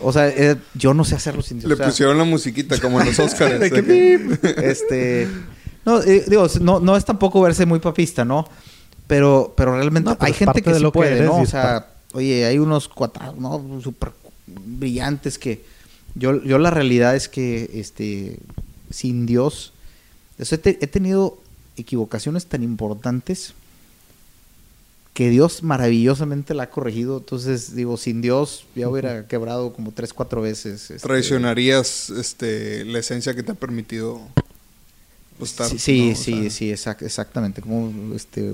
o sea, eh, yo no sé hacerlo sin Dios. Le o sea, pusieron la musiquita como en los <laughs> Oscars. de que este, no, eh, digo, no, no es tampoco verse muy papista, ¿no? Pero, pero realmente No, pero hay gente que sí lo que puede, eres ¿no? O sea, oye, hay unos cuatro, ¿no? Súper brillantes que yo, yo la realidad es que, este, sin Dios, o sea, he, te- he tenido equivocaciones tan importantes que Dios maravillosamente la ha corregido. Entonces, digo, sin Dios ya hubiera quebrado como tres, cuatro veces. este, Traicionarías este, la esencia que te ha permitido estar. Sí, sí, ¿no? O sí, sea, sí, exac- exactamente. Como este,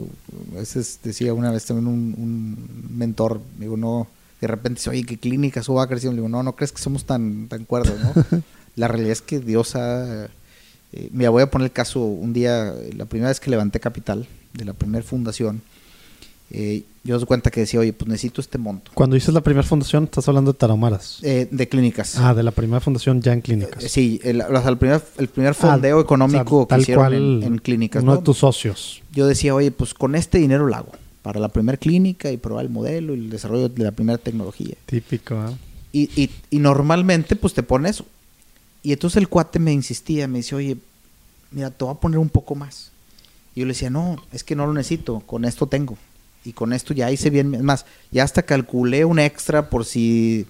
a veces decía una vez también un, un mentor, digo, no, de repente dice, oye, ¿qué clínica eso va creciendo? Le digo, no, no crees que somos tan, tan cuerdos, ¿no? <laughs> la realidad es que Dios ha... eh, mira, voy a poner el caso, un día, eh, la primera vez que levanté capital de la primera fundación, eh, yo doy cuenta que decía, oye, pues necesito este monto. Cuando dices la primera fundación, estás hablando de Tarahumaras. Eh, de clínicas. ah, de la primera fundación ya en clínicas. Eh, sí, el, o sea, el primer, el primer Ah, fondeo económico o sea, que hicieron cual en, en clínicas. Uno ¿no? de tus socios. yo decía, oye, pues con este dinero lo hago para la primera clínica y probar el modelo y el desarrollo de la primera tecnología. Típico, ¿ah? Y, y, y normalmente pues te pone eso. Y entonces el cuate me insistía, me dice, oye, mira, te voy a poner un poco más. Y yo le decía, no, es que no lo necesito, con esto tengo. Y con esto ya hice bien, es más, ya hasta calculé un extra por si...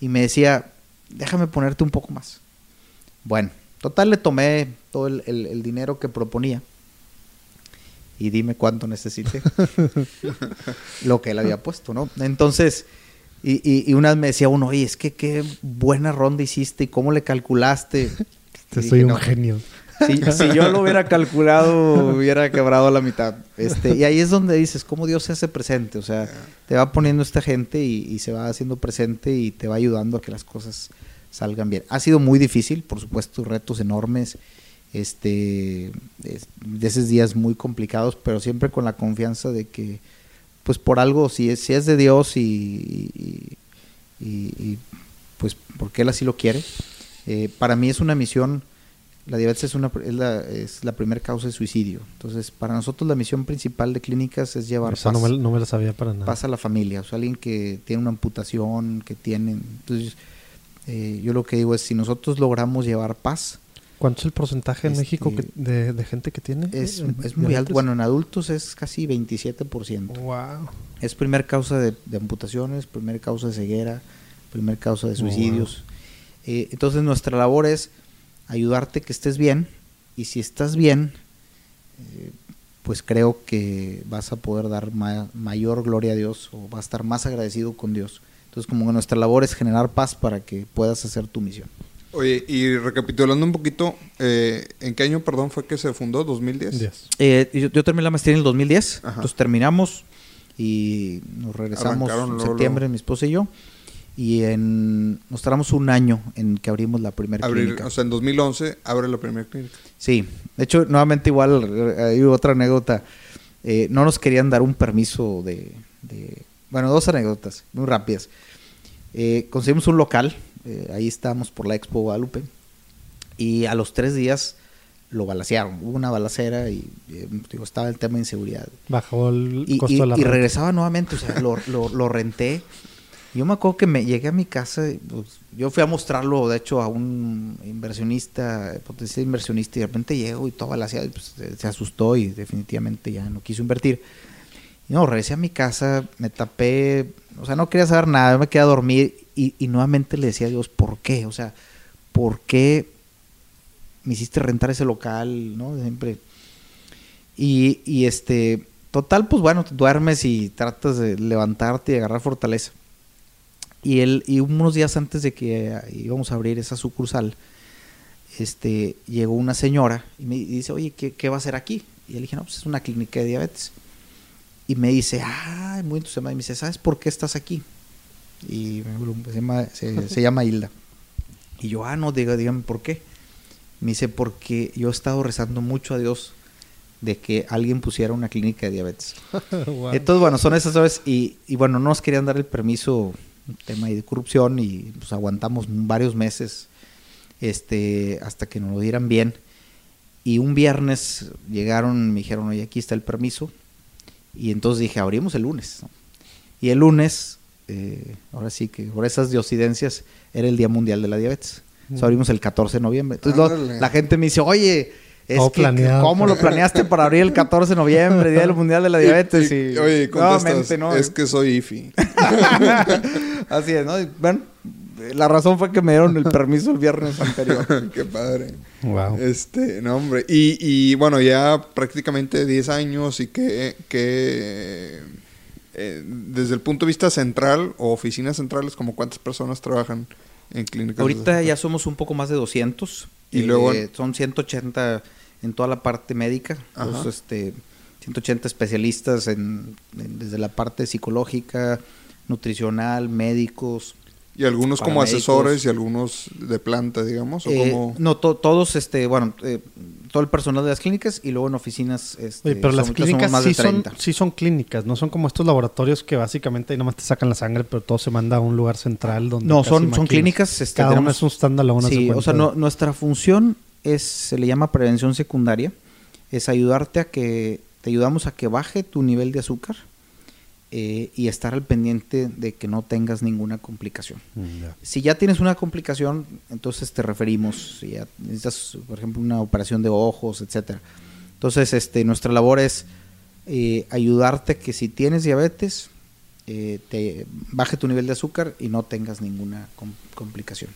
Y me decía, déjame ponerte un poco más. Bueno, total le tomé todo el, el- el dinero que proponía. Y dime cuánto necesité. <laughs> lo que él había puesto, ¿no? Entonces, y, y, y una vez me decía uno, oye, es que qué buena ronda hiciste y cómo le calculaste. <laughs> Te soy dije, un "No, genio. si, si yo lo hubiera calculado, hubiera quebrado la mitad. Este, y ahí es donde dices, cómo Dios se hace presente. O sea, te va poniendo esta gente y, y se va haciendo presente y te va ayudando a que las cosas salgan bien. Ha sido muy difícil, por supuesto, retos enormes, este, es- de esos días muy complicados, pero siempre con la confianza de que, pues por algo, si es, si es de Dios y, y- y- y, pues porque Él así lo quiere. Eh, para mí es una misión, la diabetes es, una, es, la, es la primera causa de suicidio. Entonces, para nosotros la misión principal de clínicas es llevar Esa paz, no, me, no me la sabía para nada. paz a la familia. O sea, alguien que tiene una amputación, que tiene... Entonces, eh, yo lo que digo es, si nosotros logramos llevar paz, ¿Cuánto es el porcentaje en Este, México que- de, de gente que tiene? es, es muy alto. Bueno, en adultos es casi 27%. Wow. Es primer causa de, de amputaciones, primer causa de ceguera, primer causa de suicidios. Eh, entonces nuestra labor es ayudarte que estés bien y si estás bien, eh, pues creo que vas a poder dar ma- mayor gloria a Dios o vas a estar más agradecido con Dios. Entonces como que nuestra labor es generar paz para que puedas hacer tu misión. Oye, y recapitulando un poquito, eh, ¿en qué año, perdón, fue que se fundó? ¿2010? Diez. Eh, yo, yo terminé la maestría en el 2010, Ajá. entonces terminamos y nos regresamos Arrancaron en septiembre, luego. mi esposa y yo. Y en, nos tardamos un año en que abrimos la primera Abrir- clínica. o sea, en 2011 abre la primera clínica. Sí, de hecho, nuevamente igual, hay otra anécdota. Eh, no nos querían dar un permiso de, de- Bueno, dos anécdotas, muy rápidas. Eh, conseguimos un local, eh, ahí estábamos por la Expo Guadalupe, y a los tres días lo balacearon. Hubo una balacera y eh, digo, estaba el tema de inseguridad. Bajó el Y, costo y- de la y renta. regresaba nuevamente, o sea, lo, <laughs> lo- lo renté. Yo me acuerdo que me llegué a mi casa, y, pues, yo fui a mostrarlo, de hecho, a un inversionista, potencial inversionista, y de repente llego y todo balaseado, y pues se, se asustó y definitivamente ya no quiso invertir. No, regresé a mi casa, me tapé, o sea, no quería saber nada, me quedé a dormir y, y nuevamente le decía a Dios, ¿por qué? O sea, ¿por qué me hiciste rentar ese local? ¿No? Siempre. Y, y este, total, pues bueno, duermes y tratas de levantarte y agarrar fortaleza. Y, él, y unos días antes de que eh, íbamos a abrir esa sucursal, este, llegó una señora y me dice, oye, ¿qué, qué va a hacer aquí? Y le dije, no, pues es una clínica de diabetes. Y me dice, ah, muy entusiasmada. Y me dice, ¿sabes por qué estás aquí? Y se llama, se, <laughs> se llama Hilda. Y yo, ah, no, diga, dígame por qué. Me dice, porque yo he estado rezando mucho a Dios de que alguien pusiera una clínica de diabetes. <laughs> Wow. Entonces, bueno, son esas horas y, y bueno, no nos querían dar el permiso, un tema de corrupción y pues aguantamos varios meses este, hasta que nos lo dieran bien. Y un viernes llegaron, me dijeron, oye, aquí está el permiso. Y entonces dije, abrimos el lunes. ¿no? Y el lunes, eh, ahora sí que por esas diocidencias, era el Día Mundial de la Diabetes. Entonces, Mm. abrimos el 14 de noviembre. Entonces lo- la gente me dice, oye, es que, planeado. ¿cómo lo planeaste para abrir el 14 de noviembre, Día del Mundial de la <laughs> Diabetes? Y- Y, oye, contestas, es que soy IFI. <laughs> Así es, ¿no? Y, bueno, la razón fue que me dieron el permiso el viernes <laughs> anterior. Qué padre. Wow. Este, no, hombre. Y, y bueno, ya prácticamente 10 años y que, que eh, desde el punto de vista central o oficinas centrales, como cuántas personas trabajan en clínicas. Ahorita ya somos un poco más de 200. Y luego- son 180 en toda la parte médica. Ajá. Este, 180 especialistas en, en- desde la parte psicológica, nutricional, médicos. Y algunos como asesores y algunos de planta, digamos. O Eh, como... No, to- todos, este, bueno, eh, todo el personal de las clínicas y luego en oficinas. Este, Oye, pero las son- clínicas más de sí son, 30. sí son clínicas, no son como estos laboratorios que básicamente ahí nomás te sacan la sangre, pero todo se manda a un lugar central donde No, son, son clínicas. Este, Cada una tenemos- es un de Sí, o sea, no- nuestra función es, se le llama prevención secundaria, es ayudarte a que, te ayudamos a que baje tu nivel de azúcar eh, y estar al pendiente de que no tengas ninguna complicación. Mm. Si ya tienes una complicación, entonces te referimos, si ya necesitas, por ejemplo, una operación de ojos, etcétera. Entonces, este, nuestra labor es eh, ayudarte a que si tienes diabetes, eh, te baje tu nivel de azúcar y no tengas ninguna com- complicación.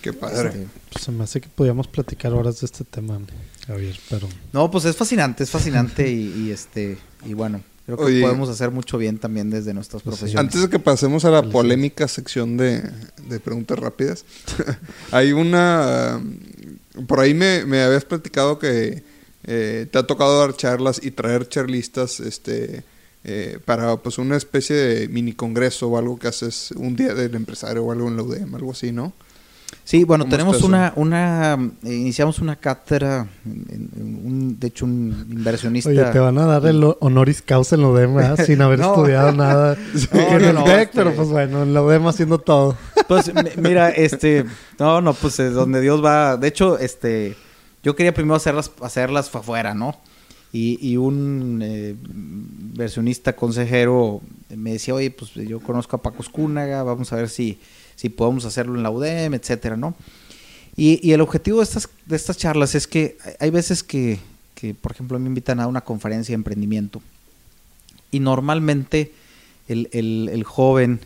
Qué padre. Este, Pues se me hace que podíamos platicar horas de este tema, Javier, pero... No, pues es fascinante, es fascinante y, y, este y bueno, creo que Oye. podemos hacer mucho bien también desde nuestras sí. profesiones. Antes de que pasemos a la polémica sección de, de preguntas rápidas, <laughs> hay una... Por ahí me, me habías platicado que eh, te ha tocado dar charlas y traer charlistas este, eh, para pues una especie de mini congreso o algo que haces un día del empresario o algo en la UDEM, algo así, ¿no? Sí, bueno, ¿Cómo tenemos una una eh, iniciamos una cátedra, un, de hecho un inversionista. Oye, te van a dar el honoris causa en lo demás <laughs> sin haber No. estudiado nada. <laughs> No, en no, el no, TEC, este- pero pues bueno, en lo demás haciendo todo. <laughs> Pues mi- mira, este, no, no, pues es donde Dios va. De hecho, este, yo quería primero hacerlas, hacerlas afuera, ¿no? Y, y un eh, versionista consejero me decía, oye, pues yo conozco a Paco Escúnaga, vamos a ver si, si podemos hacerlo en la UDEM, etcétera, ¿no? Y, y el objetivo de estas, de estas charlas es que hay- veces que, que, por ejemplo, me invitan a una conferencia de emprendimiento y normalmente el, el- el joven,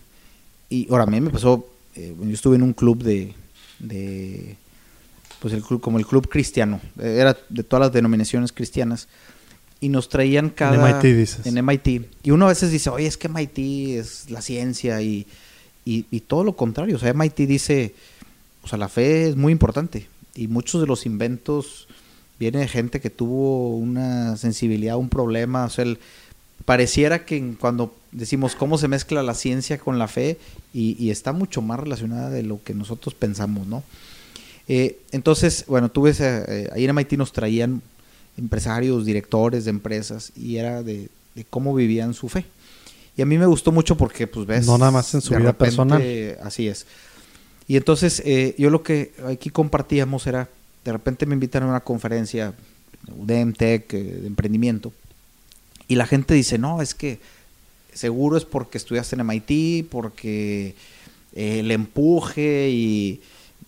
y ahora a mí me pasó, eh, yo estuve en un club de, de pues el club, como el club cristiano, eh, era de todas las denominaciones cristianas, y nos traían cada... MIT dices. En MIT. Y uno a veces dice, oye, es que MIT es la ciencia y, y, y todo lo contrario. O sea, MIT dice, o sea, la fe es muy importante. Y muchos de los inventos vienen de gente que tuvo una sensibilidad, un problema. O sea, pareciera que cuando decimos cómo se mezcla la ciencia con la fe y, está mucho más relacionada de lo que nosotros pensamos, ¿no? Eh, entonces, bueno, tuve ese, eh, ahí en MIT nos traían empresarios, directores de empresas y era de cómo vivían su fe. Y a mí me gustó mucho porque, pues, ves... No nada más en su vida repente, personal. Así es. Y entonces, eh, yo lo que aquí compartíamos era, de repente me invitan a una conferencia de MTech, eh, de emprendimiento, y la gente dice, no, es que seguro es porque estudiaste en MIT, porque eh, el empuje y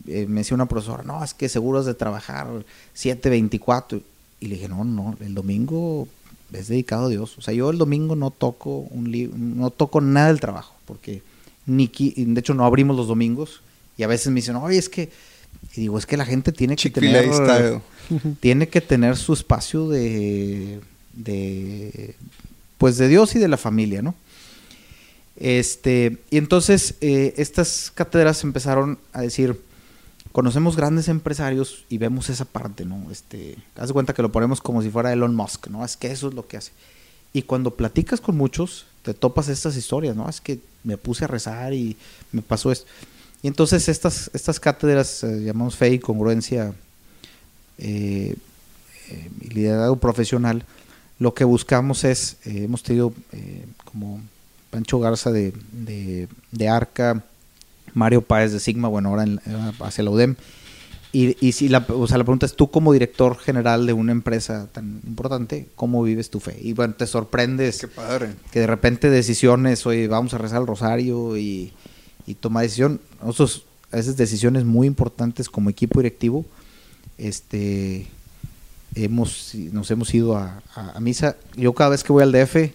eh, me decía una profesora, no, es que seguro es de trabajar 724. Y le dije, no, no, el domingo es dedicado a Dios. O sea, yo el domingo no toco un li- no toco nada del trabajo, porque ni de hecho no abrimos los domingos y a veces me dicen, oye, es que y digo, es que la gente tiene que tener <laughs> tiene que tener su espacio de, de pues de Dios y de la familia, ¿no? Este, y entonces eh, estas cátedras empezaron a decir, conocemos grandes empresarios y vemos esa parte, ¿no? Este, haz de cuenta que lo ponemos como si fuera Elon Musk, ¿no? Es que eso es lo que hace. Y cuando platicas con muchos, te topas estas historias, ¿no? Es que me puse a rezar y me pasó esto. Y entonces estas, estas cátedras, eh, llamamos fe y congruencia eh, eh, liderazgo profesional, lo que buscamos es, eh, hemos tenido como Pancho Garza de, de Arca, Mario Páez de Sigma, bueno, ahora en- eh, hacia la UDEM. Y, y si la, o sea, la pregunta es, tú como director general de una empresa tan importante, ¿cómo vives tu fe? Y bueno, te sorprendes Qué padre. que de repente decisiones, oye, vamos a rezar el rosario y, y tomar decisión. Nosotros, a veces decisiones muy importantes como equipo directivo, este, hemos, nos hemos ido a, a- a misa. Yo cada vez que voy al DF,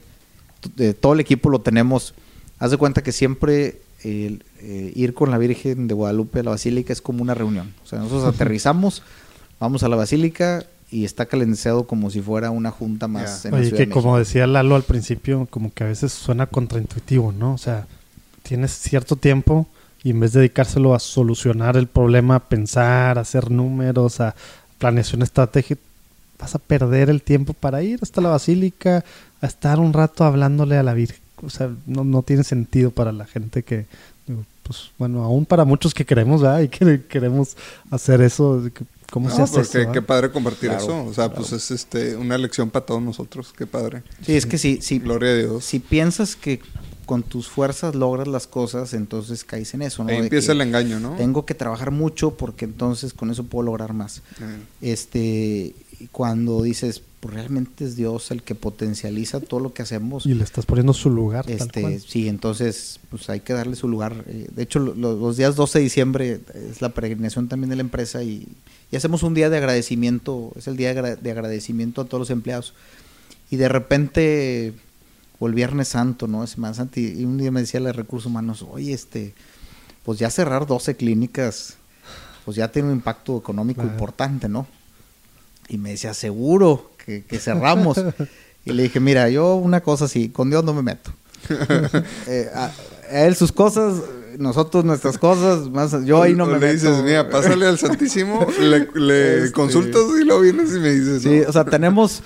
de todo el equipo lo tenemos. Haz de cuenta que siempre el, eh, ir con la Virgen de Guadalupe a la Basílica es como una reunión. O sea, nosotros aterrizamos, <laughs> vamos a la Basílica y está calendarizado como si fuera una junta más Ya. en la Ciudad que de como decía Lalo al principio, como que a veces suena contraintuitivo, ¿no? O sea, tienes cierto tiempo y en vez de dedicárselo a solucionar el problema, a pensar, a hacer números, a planeación estratégica, vas a perder el tiempo para ir hasta la basílica, a estar un rato hablándole a la Virgen. O sea, no, no tiene sentido para la gente que, digo, pues bueno, aún para muchos que queremos, ¿verdad? Y que <laughs> queremos hacer eso, ¿cómo se No, hace pues eso? qué, padre compartir Claro, eso. O sea, pues es este una lección para todos nosotros. Qué padre. Sí, es que si, si, Gloria a Dios. si piensas que con tus fuerzas logras las cosas, entonces caes en eso, ¿no? Ahí empieza el engaño, ¿no? Tengo que trabajar mucho porque entonces con eso puedo lograr más. Eh, Este, y cuando dices, pues realmente es Dios el que potencializa todo lo que hacemos. Y le estás poniendo su lugar. tal Este, cual. sí, entonces, pues hay que darle su lugar. Eh, De hecho, lo- lo- los días 12 de diciembre es la peregrinación también de la empresa y, y hacemos un día de agradecimiento, es el día de, agra- de agradecimiento a todos los empleados. Y de repente, o el Viernes Santo, ¿no? Es Semana Santa, y, y un día me decía la de Recursos Humanos, oye, este, pues ya cerrar 12 clínicas, pues ya tiene un impacto económico Claro. importante, ¿no? Y me decía, seguro que, que cerramos. y le dije, mira, yo una cosa así, con Dios no me meto. <laughs> Eh, a, a él sus cosas, nosotros nuestras cosas, más yo ahí no o me le meto. dices, mira, pásale al Santísimo, le, le Este- consultas y lo vienes y me dices, Sí, ¿no? o sea, tenemos,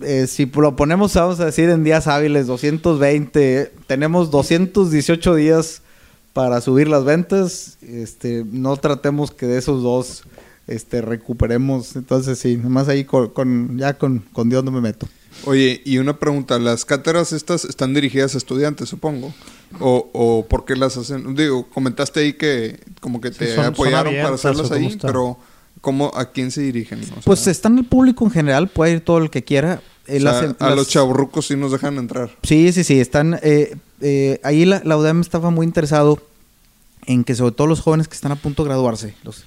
eh, si lo ponemos, vamos a decir, en días hábiles, 220, tenemos 218 días para subir las ventas, este, no tratemos que de esos dos este, recuperemos, entonces sí, nomás ahí con, con- ya con, con Dios no me meto. Oye, y una pregunta, ¿las cátedras estas están dirigidas a estudiantes, supongo? ¿O, o por qué las hacen? Digo, comentaste ahí que como que te son apoyaron para abiertas, hacerlas ¿o cómo ahí, está? pero ¿cómo, ¿a quién se dirigen? O sea, Pues está en el público en general, puede ir todo el que quiera. Eh, o sea, las- a las- los chaburrucos sí nos dejan entrar. Sí, sí, sí, están... eh, eh, ahí la, la UDEM estaba muy interesado en que sobre todo los jóvenes que están a punto de graduarse, los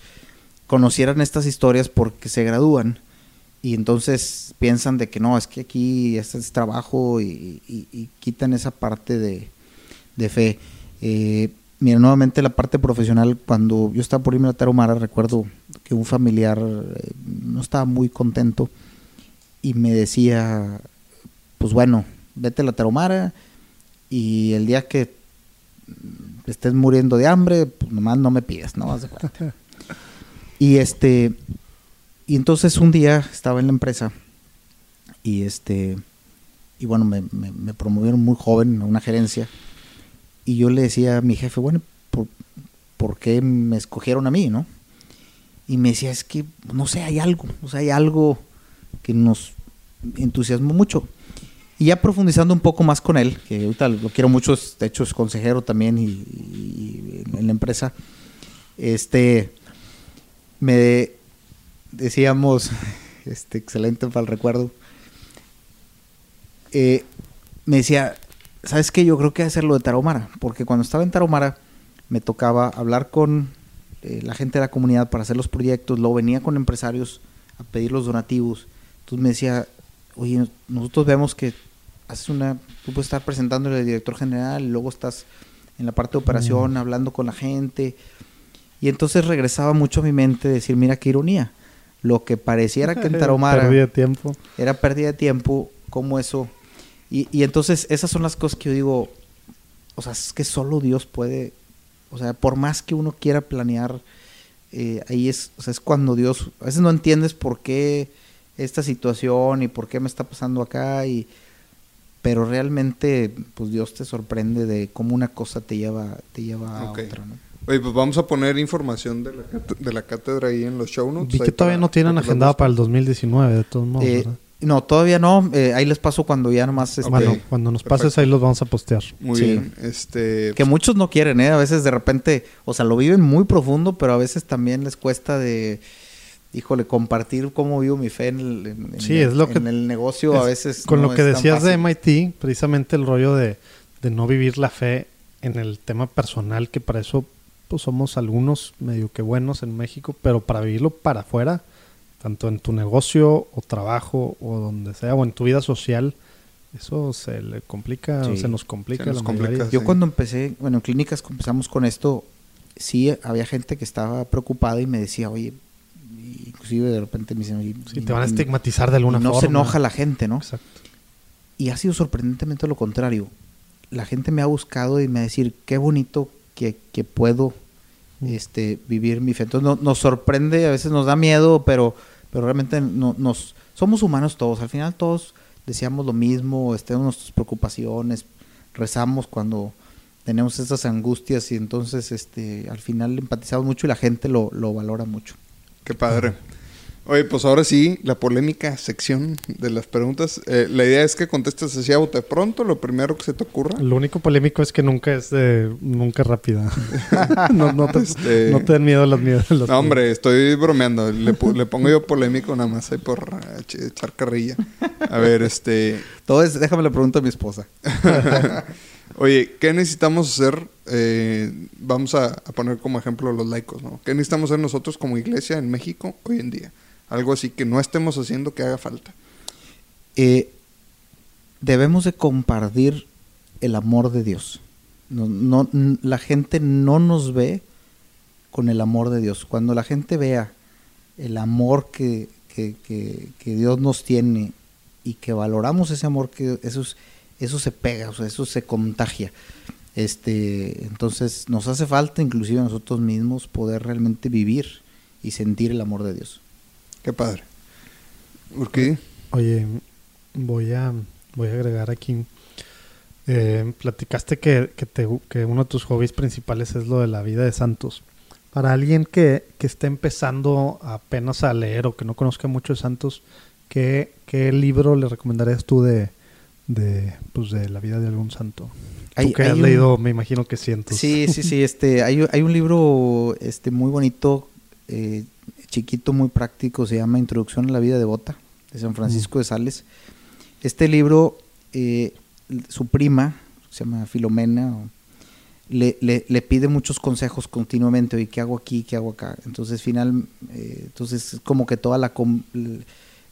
conocieran estas historias porque se gradúan y entonces piensan de que no, es que aquí este es trabajo y, quitan esa parte de, de fe. Eh, mira, nuevamente la parte profesional, cuando yo estaba por irme a Tarahumara, recuerdo que un familiar eh, no estaba muy contento y me decía, pues bueno, vete a la Tarahumara y el día que estés muriendo de hambre, pues nomás no me pides, ¿no? Haz de cuenta. <laughs> Y este, y entonces un día estaba en la empresa y este, y bueno, me, promovieron muy joven a una gerencia y yo le decía a mi jefe, bueno, ¿por, por qué me escogieron a mí, no? Y me decía, es que, no sé, hay algo, o sea, hay algo que nos entusiasmó mucho. Y ya profundizando un poco más con él, que ahorita lo quiero mucho, de hecho es consejero también y en la empresa, este, me decíamos, <laughs> este, excelente para el recuerdo, eh, me decía, ¿sabes qué? Yo creo que hacer lo de Tarahumara, porque cuando estaba en Tarahumara me tocaba hablar con eh, la gente de la comunidad para hacer los proyectos, luego venía con empresarios a pedir los donativos, entonces me decía, oye, nosotros vemos que haces una, tú puedes estar presentándole al director general, y luego estás en la parte de operación hablando con la gente, y entonces regresaba mucho a mi mente decir, mira qué ironía, lo que pareciera que en Tarahumara <laughs> Perdí de tiempo. era pérdida de tiempo, como eso. Y, y entonces esas son las cosas que yo digo, o sea, es que solo Dios puede, o sea, por más que uno quiera planear, eh, ahí es, o sea, es cuando Dios, a veces no entiendes por qué esta situación y por qué me está pasando acá y pero realmente pues Dios te sorprende de cómo una cosa te lleva te lleva a otra, ¿no? Oye, pues vamos a poner información de la, de la cátedra ahí en los show notes. Vi que todavía para- no tienen busquen. para el 2019, de todos modos. Eh, ¿verdad? no, todavía no, eh, ahí les paso cuando ya nomás este, bueno, cuando nos pases ahí los vamos a postear. Muy sí. bien. Este, que muchos no quieren, ¿eh? A veces de repente, o sea, lo viven muy profundo, pero a veces también les cuesta de, híjole, compartir cómo vivo mi fe en el, en- Sí, es lo que- en el negocio. a Es- veces Con no lo que decías de. MIT, precisamente el rollo de, de no vivir la fe en el tema personal, que para eso pues somos algunos medio que buenos en México, pero para vivirlo para afuera, tanto en tu negocio o trabajo o donde sea, o en tu vida social, eso se le complica, Sí. se nos complica Se nos la complica, mayoría. sí. Yo cuando empecé, bueno, en clínicas empezamos con esto, sí había gente que estaba preocupada y me decía, oye, inclusive de repente me dicen, oye, Sí, y- te van a estigmatizar de y alguna no forma. se enoja la gente, ¿no? Exacto. Y ha sido sorprendentemente lo contrario. La gente me ha buscado y me ha decir, qué bonito que, que puedo. Este, vivir mi fe. Entonces no- nos sorprende, a veces nos da miedo, pero, pero realmente no, nos somos humanos todos. Al final todos deseamos lo mismo, este, tenemos nuestras preocupaciones, rezamos cuando tenemos esas angustias y entonces este, al final empatizamos mucho y la gente lo, lo valora mucho. Qué padre. Oye, pues ahora sí, la polémica sección de las preguntas. Eh, la idea es que contestes así a bote pronto, lo primero que se te ocurra. Lo único polémico es que nunca es de, nunca rápida. <laughs> no, no, te, Este- no te den miedo las miedo. las- No, hombre, estoy bromeando. Le, pu- le pongo yo polémico nada más ahí por ch- echar carrilla. A ver, este... Todo es, déjame le pregunto a mi esposa. <laughs> Oye, ¿qué necesitamos hacer? Eh, vamos a, a poner como ejemplo los laicos, ¿no? ¿Qué necesitamos hacer nosotros como iglesia en México hoy en día? Algo así que no estemos haciendo que haga falta. eh, debemos de compartir el amor de Dios. La gente no nos ve con el amor de Dios. Cuando la gente vea el amor que, Dios nos tiene y que valoramos ese amor, que eso, es- eso se pega, o eso se contagia. Este, entonces nos hace falta, inclusive a nosotros mismos, poder realmente vivir y sentir el amor de Dios. Qué padre. Urquidi. Oye, voy a, voy a agregar aquí. eh, platicaste que, que, te- que uno de tus hobbies principales es lo de la vida de santos. Para alguien que, que esté empezando apenas a leer o que no conozca mucho de santos, ¿qué, qué libro le recomendarías tú de, de, pues de la vida de algún santo? Hay- tú que hay has un- leído, me imagino que cientos. Sí, sí, sí. Este, hay, hay un libro este, muy bonito, eh, chiquito, muy práctico, se llama Introducción a la vida devota, de San Francisco de Sales. Este libro, eh, su prima, se llama Filomena, o- le, le, le pide muchos consejos continuamente, oye, ¿qué hago aquí? ¿Qué hago acá? Entonces, final, eh, entonces es como que toda la, com- el-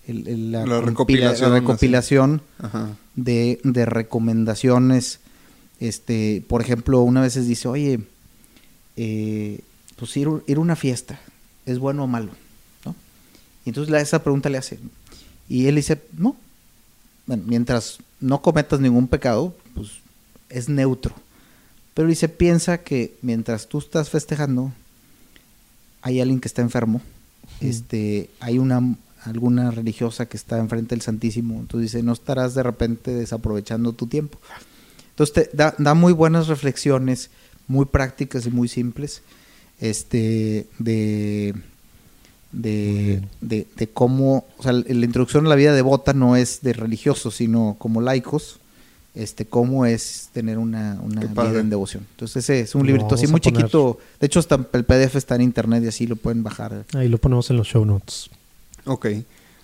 el- la, recopilación, la recopilación de recomendaciones. Este, por ejemplo, una vez dice, oye, eh, pues ir, ir a una fiesta, ¿es bueno o malo? ¿No? Y entonces la- esa pregunta le hace. Y él dice, no. Bueno, mientras no cometas ningún pecado, pues es neutro. Pero dice, piensa que mientras tú estás festejando, hay alguien que está enfermo, este, hay una alguna religiosa que está enfrente del Santísimo, entonces dice, no estarás de repente desaprovechando tu tiempo. Entonces te da, da muy buenas reflexiones, muy prácticas y muy simples, este, de, de, de, de cómo, o sea, la introducción a la vida devota no es de religiosos, sino como laicos, este, cómo es tener una, una vida en devoción. Entonces ese es un librito así muy poner. chiquito, de hecho hasta el PDF está en internet y así lo pueden bajar. Ahí lo ponemos en los show notes. Ok.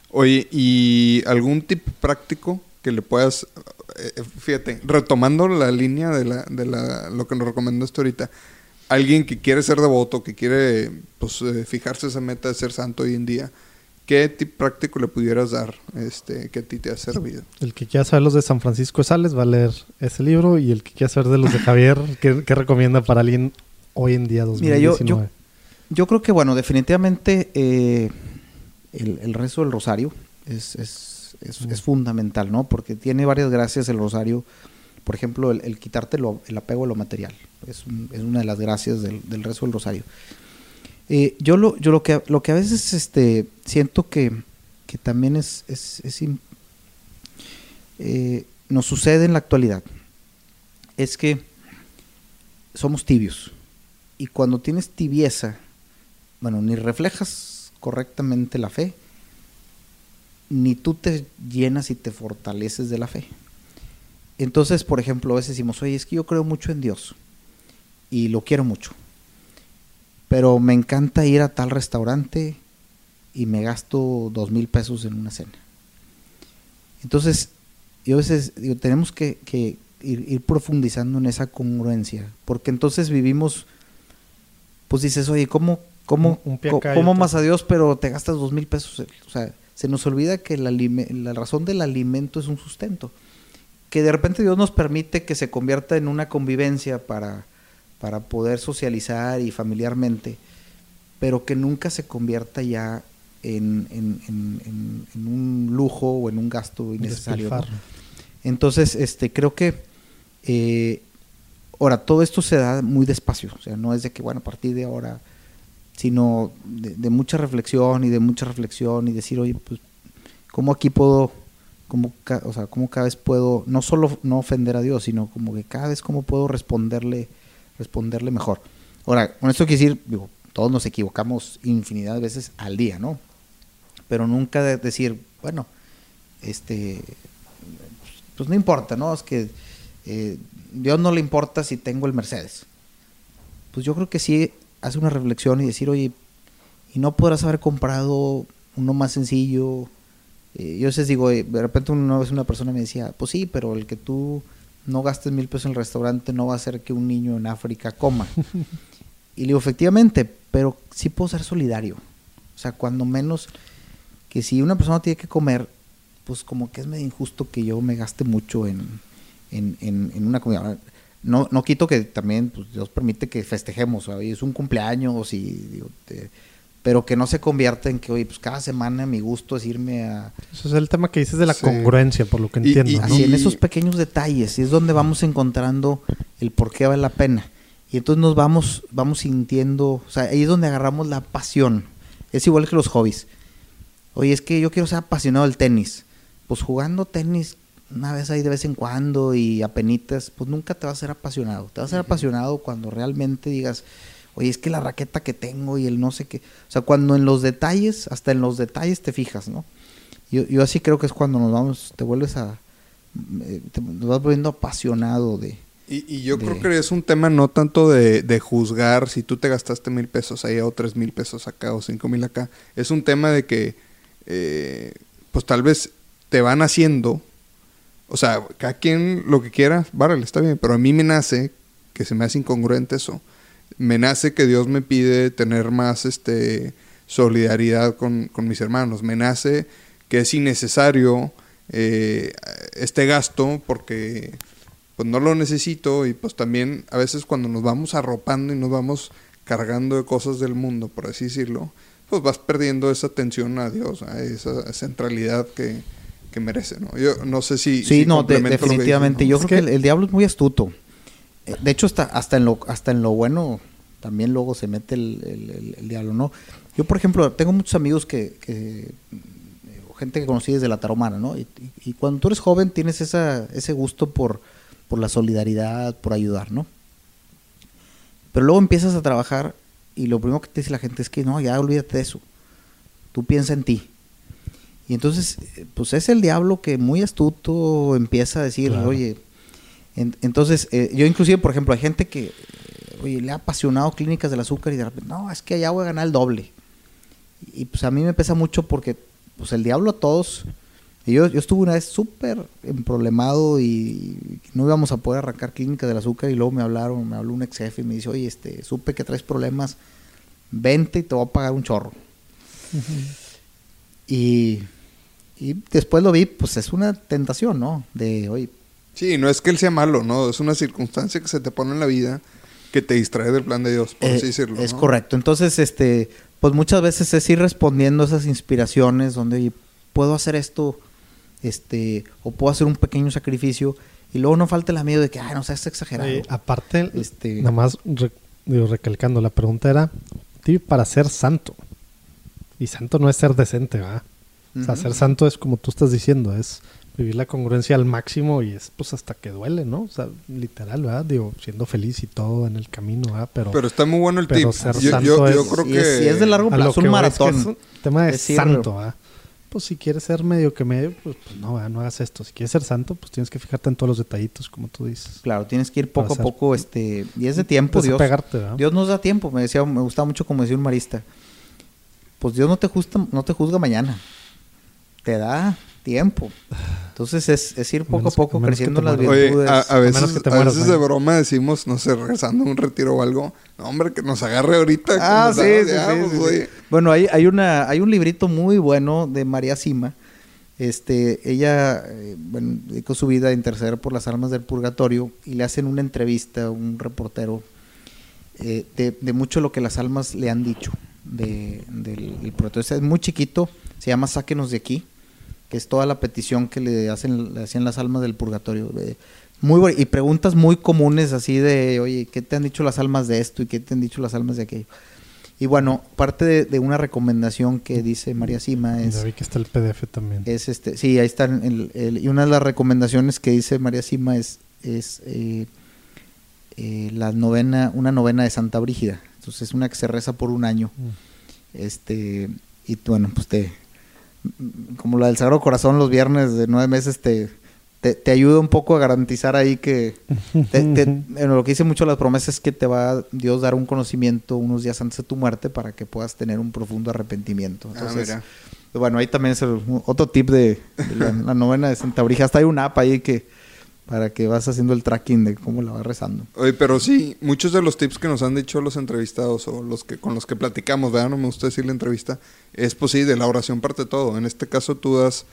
Oye, ¿y algún tip práctico que le puedas... eh, fíjate, retomando la línea de, la, de la, lo que nos recomendaste ahorita, alguien que quiere ser devoto, que quiere pues, eh, fijarse esa meta de ser santo hoy en día, ¿qué tip práctico le pudieras dar este, que a ti te ha servido? El que quiera saber los de San Francisco de Sales va a leer ese libro y el que quiera saber de los de Javier, <laughs> ¿qué, qué recomienda para alguien hoy en día Mira, yo- 2019? Yo creo que, bueno, definitivamente eh, el, el rezo del rosario es, es, es, es, fundamental, ¿no? Porque tiene varias gracias el rosario. Por ejemplo, el, quitarte el apego a lo material. Es, una de las gracias del, del rezo del rosario. Eh, yo lo, yo lo que, lo que a veces este, siento que, que también es, es, eh, nos sucede en la actualidad es que somos tibios. Y cuando tienes tibieza, bueno, ni reflejas correctamente la fe, ni tú te llenas y te fortaleces de la fe. Entonces, por ejemplo, a veces decimos, oye, es que yo creo mucho en Dios y lo quiero mucho, pero me encanta ir a tal restaurante y me gasto dos mil pesos en una cena. Entonces, yo a veces digo, tenemos que, ir, profundizando en esa congruencia, porque entonces vivimos, pues dices, oye, ¿cómo, cómo, cómo más a Dios, pero te gastas dos mil pesos? O sea, se nos olvida que la, la razón del alimento es un sustento, que de repente Dios nos permite que se convierta en una convivencia para, para poder socializar y familiarmente, pero que nunca se convierta ya en, en, un lujo o en un gasto innecesario. Entonces, este, creo que eh, ahora todo esto se da muy despacio, o sea, no es de que, bueno, a partir de ahora, sino de, mucha reflexión y de mucha reflexión y decir, oye, pues, ¿cómo aquí puedo, cómo, o sea, cómo cada vez puedo, no solo no ofender a Dios, sino como que cada vez cómo puedo responderle, responderle mejor? Ahora, con esto quiero decir, todos nos equivocamos infinidad de veces al día, ¿no? Pero nunca decir, bueno, este, pues no importa, ¿no? Es que eh, Dios no le importa si tengo el Mercedes. Pues yo creo que sí hace una reflexión y decir, oye, y no podrás haber comprado uno más sencillo. Eh, yo veces digo, eh, de repente una vez una persona me decía, pues sí, pero el que tú no gastes mil pesos en el restaurante no va a hacer que un niño en África coma. <laughs> y le digo, efectivamente, pero sí puedo ser solidario. O sea, cuando menos que si una persona tiene que comer, pues como que es medio injusto que yo me gaste mucho en, una comida. No, no quito que también pues, Dios permite que festejemos, es un cumpleaños y pero que no se convierta en que, oye, pues cada semana mi gusto es irme a... Eso es el tema que dices de la congruencia, por lo que entiendo. así, en esos pequeños detalles, y es donde vamos encontrando el por qué vale la pena. Y entonces nos vamos, vamos sintiendo, o sea, ahí es donde agarramos la pasión. Es igual que los hobbies. Oye, es que yo quiero ser apasionado del tenis pues jugando tenis una vez ahí de vez en cuando y apenitas, pues nunca te vas a ser apasionado. Te vas a ser apasionado cuando realmente digas, oye, es que la raqueta que tengo y el no sé qué. O sea, cuando en los detalles, hasta en los detalles te fijas, ¿no? Yo, yo así creo que es cuando nos vamos, te vuelves a, eh, te, vas volviendo apasionado de... Y, yo creo que es un tema no tanto de, de, juzgar si tú te gastaste mil pesos allá o tres mil pesos acá o cinco mil acá. Es un tema de que, eh, pues tal vez te van haciendo, o sea, cada quien lo que quiera, vale, está bien, pero a mí me nace, que se me hace incongruente eso, me nace que Dios me pide tener más este, solidaridad con, mis hermanos, me nace que es innecesario eh, este gasto porque pues no lo necesito y pues también a veces cuando nos vamos arropando y nos vamos cargando de cosas del mundo, por así decirlo, pues vas perdiendo esa atención a Dios, a esa centralidad que, que merece, ¿no? Yo no sé si... Sí, no, definitivamente. Yo creo que, el, diablo es muy astuto. Eh, de hecho, hasta, hasta, en lo, hasta en lo bueno también luego se mete el, diablo, ¿no? Yo, por ejemplo, tengo muchos amigos que, que gente que conocí desde la taromana, ¿no? Y, cuando tú eres joven tienes esa, ese gusto por, por la solidaridad, por ayudar, ¿no? Pero luego empiezas a trabajar y lo primero que te dice la gente es que no, ya olvídate de eso. Tú piensa en ti. Y entonces, pues es el diablo que muy astuto empieza a decir, oye, entonces, eh, yo inclusive, por ejemplo, hay gente que, oye, le ha apasionado clínicas del azúcar y de repente, no, es que allá voy a ganar el doble. Y pues a mí me pesa mucho porque, pues el diablo a todos, y yo, yo estuve una vez súper emproblemado y no íbamos a poder arrancar clínicas del azúcar y luego me hablaron, me habló un ex jefe y me dice, oye, este, supe que traes problemas, vente y te voy a pagar un chorro. Y y después lo vi, pues es una tentación, ¿no? De hoy. Sí, no es que él sea malo, ¿no? Es una circunstancia que se te pone en la vida que te distrae del plan de Dios, por así eh, decirlo. Es correcto. Entonces, este, pues muchas veces es ir respondiendo a esas inspiraciones donde puedo hacer esto este, o puedo hacer un pequeño sacrificio y luego no falta el miedo de que, ay, no seas exagerado. Eh, aparte, Este- nada más re- digo, recalcando, la pregunta era para ser santo. Y santo no es ser decente, ¿verdad? O sea, ser santo es como tú estás diciendo, es vivir la congruencia al máximo y es pues hasta que duele, ¿no? O sea, literal, ¿verdad? Digo, siendo feliz y todo en el camino, ¿verdad? Pero, Pero está muy bueno el tip. ser Yo, yo, santo yo es- creo Si que... es- si es de largo plazo, un voy es que maratón. es un tema de santo, ¿verdad? Pues si quieres ser medio que medio, pues, pues no, ¿verdad? no hagas esto. Si quieres ser santo, pues tienes que fijarte en todos los detallitos, como tú dices. Claro, tienes que ir poco a poco, este, y es de tiempo, Dios. ¿verdad? Dios nos da tiempo, me decía, me gustaba mucho como decía un marista. Pues Dios no te juzga, no te juzga mañana. Te da tiempo. Entonces es, es ir poco a menos- poco a creciendo las. Oye, virtudes. a, a a menos veces, que te a veces de broma decimos, no sé, regresando a un retiro o algo. No, hombre, que nos agarre ahorita. Ah, sí, sí, sí. Bueno, hay, hay, una, hay un librito muy bueno de María Sima. Este, ella eh, bueno, dedicó su vida a interceder por las almas del purgatorio y le hacen una entrevista a un reportero eh, de, de mucho lo que las almas le han dicho de, del, del purgatorio. Es muy chiquito, se llama Sáquenos de aquí, que es toda la petición que le hacen, le hacían las almas del purgatorio. Muy y preguntas muy comunes así de, oye, ¿qué te han dicho las almas de esto y qué te han dicho las almas de aquello? Y bueno, parte de, de una recomendación que dice María Sima es, Ya vi que está el PDF también. es este, sí, ahí el- el- y una de las recomendaciones que dice María Sima es, es eh, eh, la novena, una novena de Santa Brígida. Entonces es una que se reza por un año. Mm. Este, y bueno, pues te, como la del Sagrado Corazón los viernes de nueve meses te, te, te ayuda un poco a garantizar ahí que, te- te- <laughs> bueno, lo que dice mucho las promesas es que te va a Dios dar un conocimiento unos días antes de tu muerte para que puedas tener un profundo arrepentimiento. Ah, Entonces, mira. bueno, ahí también es el- otro tip de, de la, la novena de Santa Brígida. Hasta hay una app ahí que para que vas haciendo el tracking de cómo la vas rezando. Oye, pero sí, muchos de los tips que nos han dicho los entrevistados o los que con los que platicamos, ¿verdad? No me gusta decir la entrevista, es pues sí, de la oración parte todo. En este caso tú das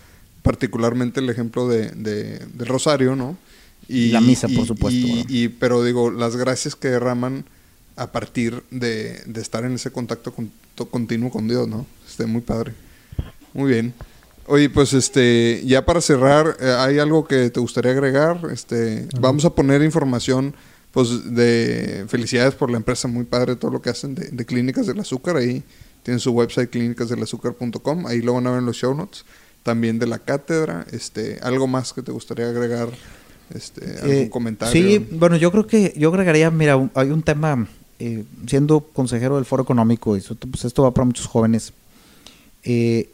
particularmente el ejemplo de, de- del rosario, ¿no? Y la misa, por supuesto, y- pero digo, las gracias que derraman a partir de, de estar en ese contacto con- to- continuo con Dios, ¿no? Este, muy padre. Muy bien. Oye, pues este, ya para cerrar, eh, ¿hay algo que te gustaría agregar? Este, vamos a poner información, pues, de felicidades por la empresa, muy padre todo lo que hacen de, de Clínicas del Azúcar, ahí tienen su website clínicasdelazúcar.com, ahí lo van a ver en los show notes, también de la cátedra, este, algo más que te gustaría agregar, este, algún Eh, comentario. Sí, bueno, yo creo que yo agregaría, mira, un- hay un tema, eh, siendo consejero del Foro Económico, y eso, pues esto va para muchos jóvenes. eh,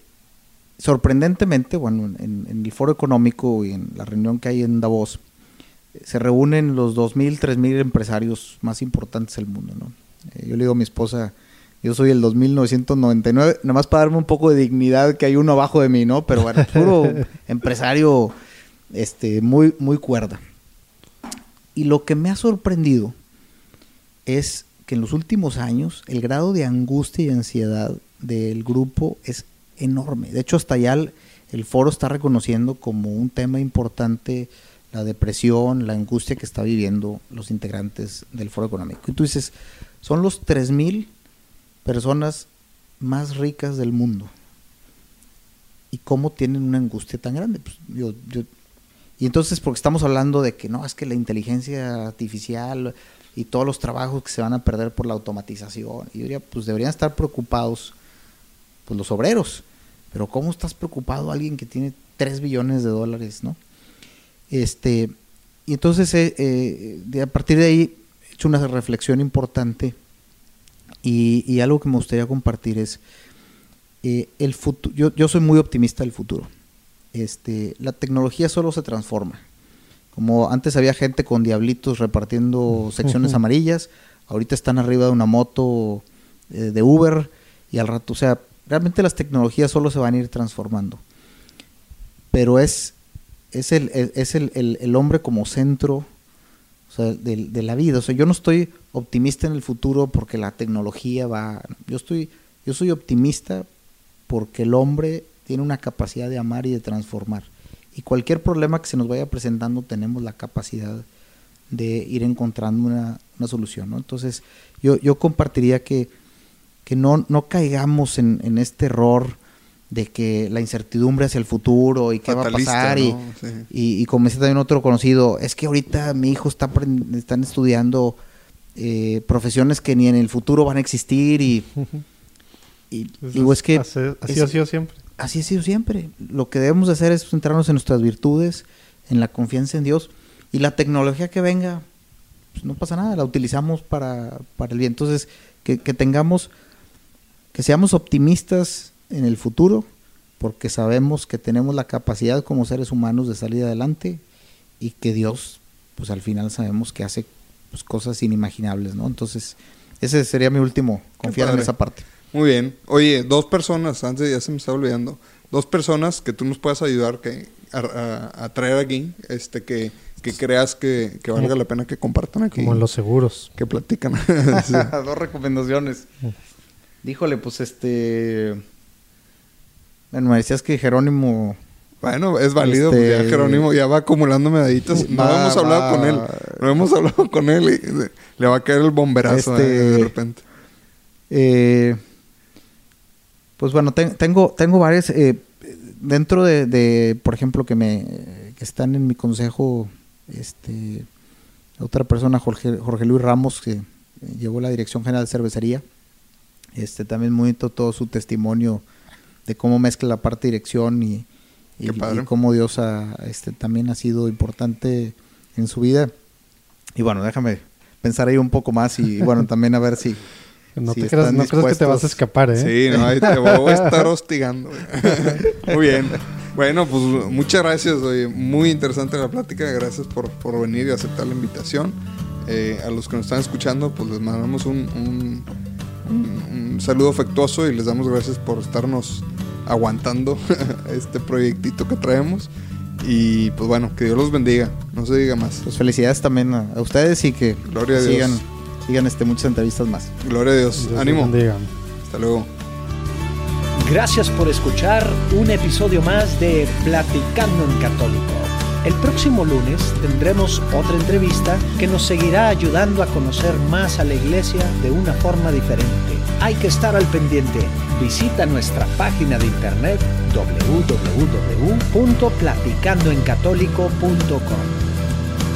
sorprendentemente, bueno, en, en el Foro Económico y en la reunión que hay en Davos, eh, se reúnen los 2.000, 3.000 empresarios más importantes del mundo, ¿no? Eh, yo le digo a mi esposa, yo soy el 2999, nada más para darme un poco de dignidad que hay uno abajo de mí, ¿no? Pero bueno, <laughs> puro empresario este, muy, muy cuerda. Y lo que me ha sorprendido es que en los últimos años el grado de angustia y ansiedad del grupo es enorme. De hecho, hasta ya el, foro está reconociendo como un tema importante la depresión, la angustia que está viviendo los integrantes del foro económico. Y tú dices, son los 3.000 personas más ricas del mundo. ¿Y cómo tienen una angustia tan grande? Pues, yo, y entonces, porque estamos hablando de que no, es que la inteligencia artificial y todos los trabajos que se van a perder por la automatización. Y yo diría, pues deberían estar preocupados pues los obreros. Pero ¿cómo estás preocupado alguien que tiene 3 billones de dólares, no? Este, y entonces, eh, eh, de, a partir de ahí, he hecho una reflexión importante y, y algo que me gustaría compartir es, eh, el futuro, yo, yo soy muy optimista del futuro. Este, la tecnología solo se transforma. Como antes había gente con diablitos repartiendo secciones <laughs> amarillas, ahorita están arriba de una moto de Uber y al rato, o sea, realmente las tecnologías solo se van a ir transformando. Pero es, es, el, es el, el, hombre como centro de, de, la vida. O sea, yo no estoy optimista en el futuro porque la tecnología va. Yo estoy, yo soy optimista porque el hombre tiene una capacidad de amar y de transformar. Y cualquier problema que se nos vaya presentando tenemos la capacidad de ir encontrando una, una solución. ¿no? Entonces, yo, yo compartiría que, que no, no caigamos en, en, este error de que la incertidumbre hacia el futuro y qué va a pasar y, y, y como decía también otro conocido, es que ahorita mi hijo está están estudiando eh, profesiones que ni en el futuro van a existir y, <laughs> y digo, es que Así, así es- ha sido siempre. así ha sido siempre. Lo que debemos de hacer es centrarnos en nuestras virtudes, en la confianza en Dios y la tecnología que venga, pues no pasa nada, la utilizamos para, para el bien. Entonces, que, que tengamos, que seamos optimistas en el futuro, porque sabemos que tenemos la capacidad como seres humanos de salir adelante y que Dios, pues al final sabemos que hace pues, cosas inimaginables, ¿no? Entonces, ese sería mi último, confiar en esa parte. Muy bien. Oye, dos personas, antes ya se me estaba olvidando, dos personas que tú nos puedas ayudar que, a, a- a traer aquí, este, que, que creas que, que valga la pena que compartan aquí. Como en los seguros. Que platican. <laughs> Sí. Dos recomendaciones. Díjole, pues este. Bueno, me decías que Jerónimo. Bueno, es válido, Este- pues ya Jerónimo ya va acumulando medallitas. No Va- hemos hablado va- con él. No hemos hablado con él y le- va a caer el bomberazo Este- eh, de repente. eh, pues bueno, ten- tengo, tengo varias. eh, dentro de, de, por ejemplo, que me que están en mi consejo, este otra persona, Jorge, Jorge Luis Ramos, que llevó la dirección general de cervecería. Este también muy bonito todo su testimonio de cómo mezcla la parte de dirección y, cómo Dios ha, este, también ha sido importante en su vida. Y bueno, déjame pensar ahí un poco más y bueno, <laughs> también a ver si... No, si te creas, están no creas que te vas a escapar, ¿eh? Sí, no, ahí te voy a estar hostigando. <laughs> Muy bien. Bueno, pues muchas gracias. Oye, muy interesante la plática. Gracias por, por venir y aceptar la invitación. Eh, a los que nos están escuchando, pues les mandamos un, un- un- un saludo afectuoso y les damos gracias por estarnos aguantando <laughs> este proyectito que traemos. Y pues bueno, que Dios los bendiga. No se diga más. Pues felicidades también a, a ustedes y que Gloria a Dios. sigan, sigan este, muchas entrevistas más. Gloria a Dios. Ánimo. bendiga. Hasta luego. Gracias por escuchar un episodio más de Platicando en Católico. El próximo lunes tendremos otra entrevista que nos seguirá ayudando a conocer más a la iglesia de una forma diferente. Hay que estar al pendiente. Visita nuestra página de internet www.platicandoencatólico.com.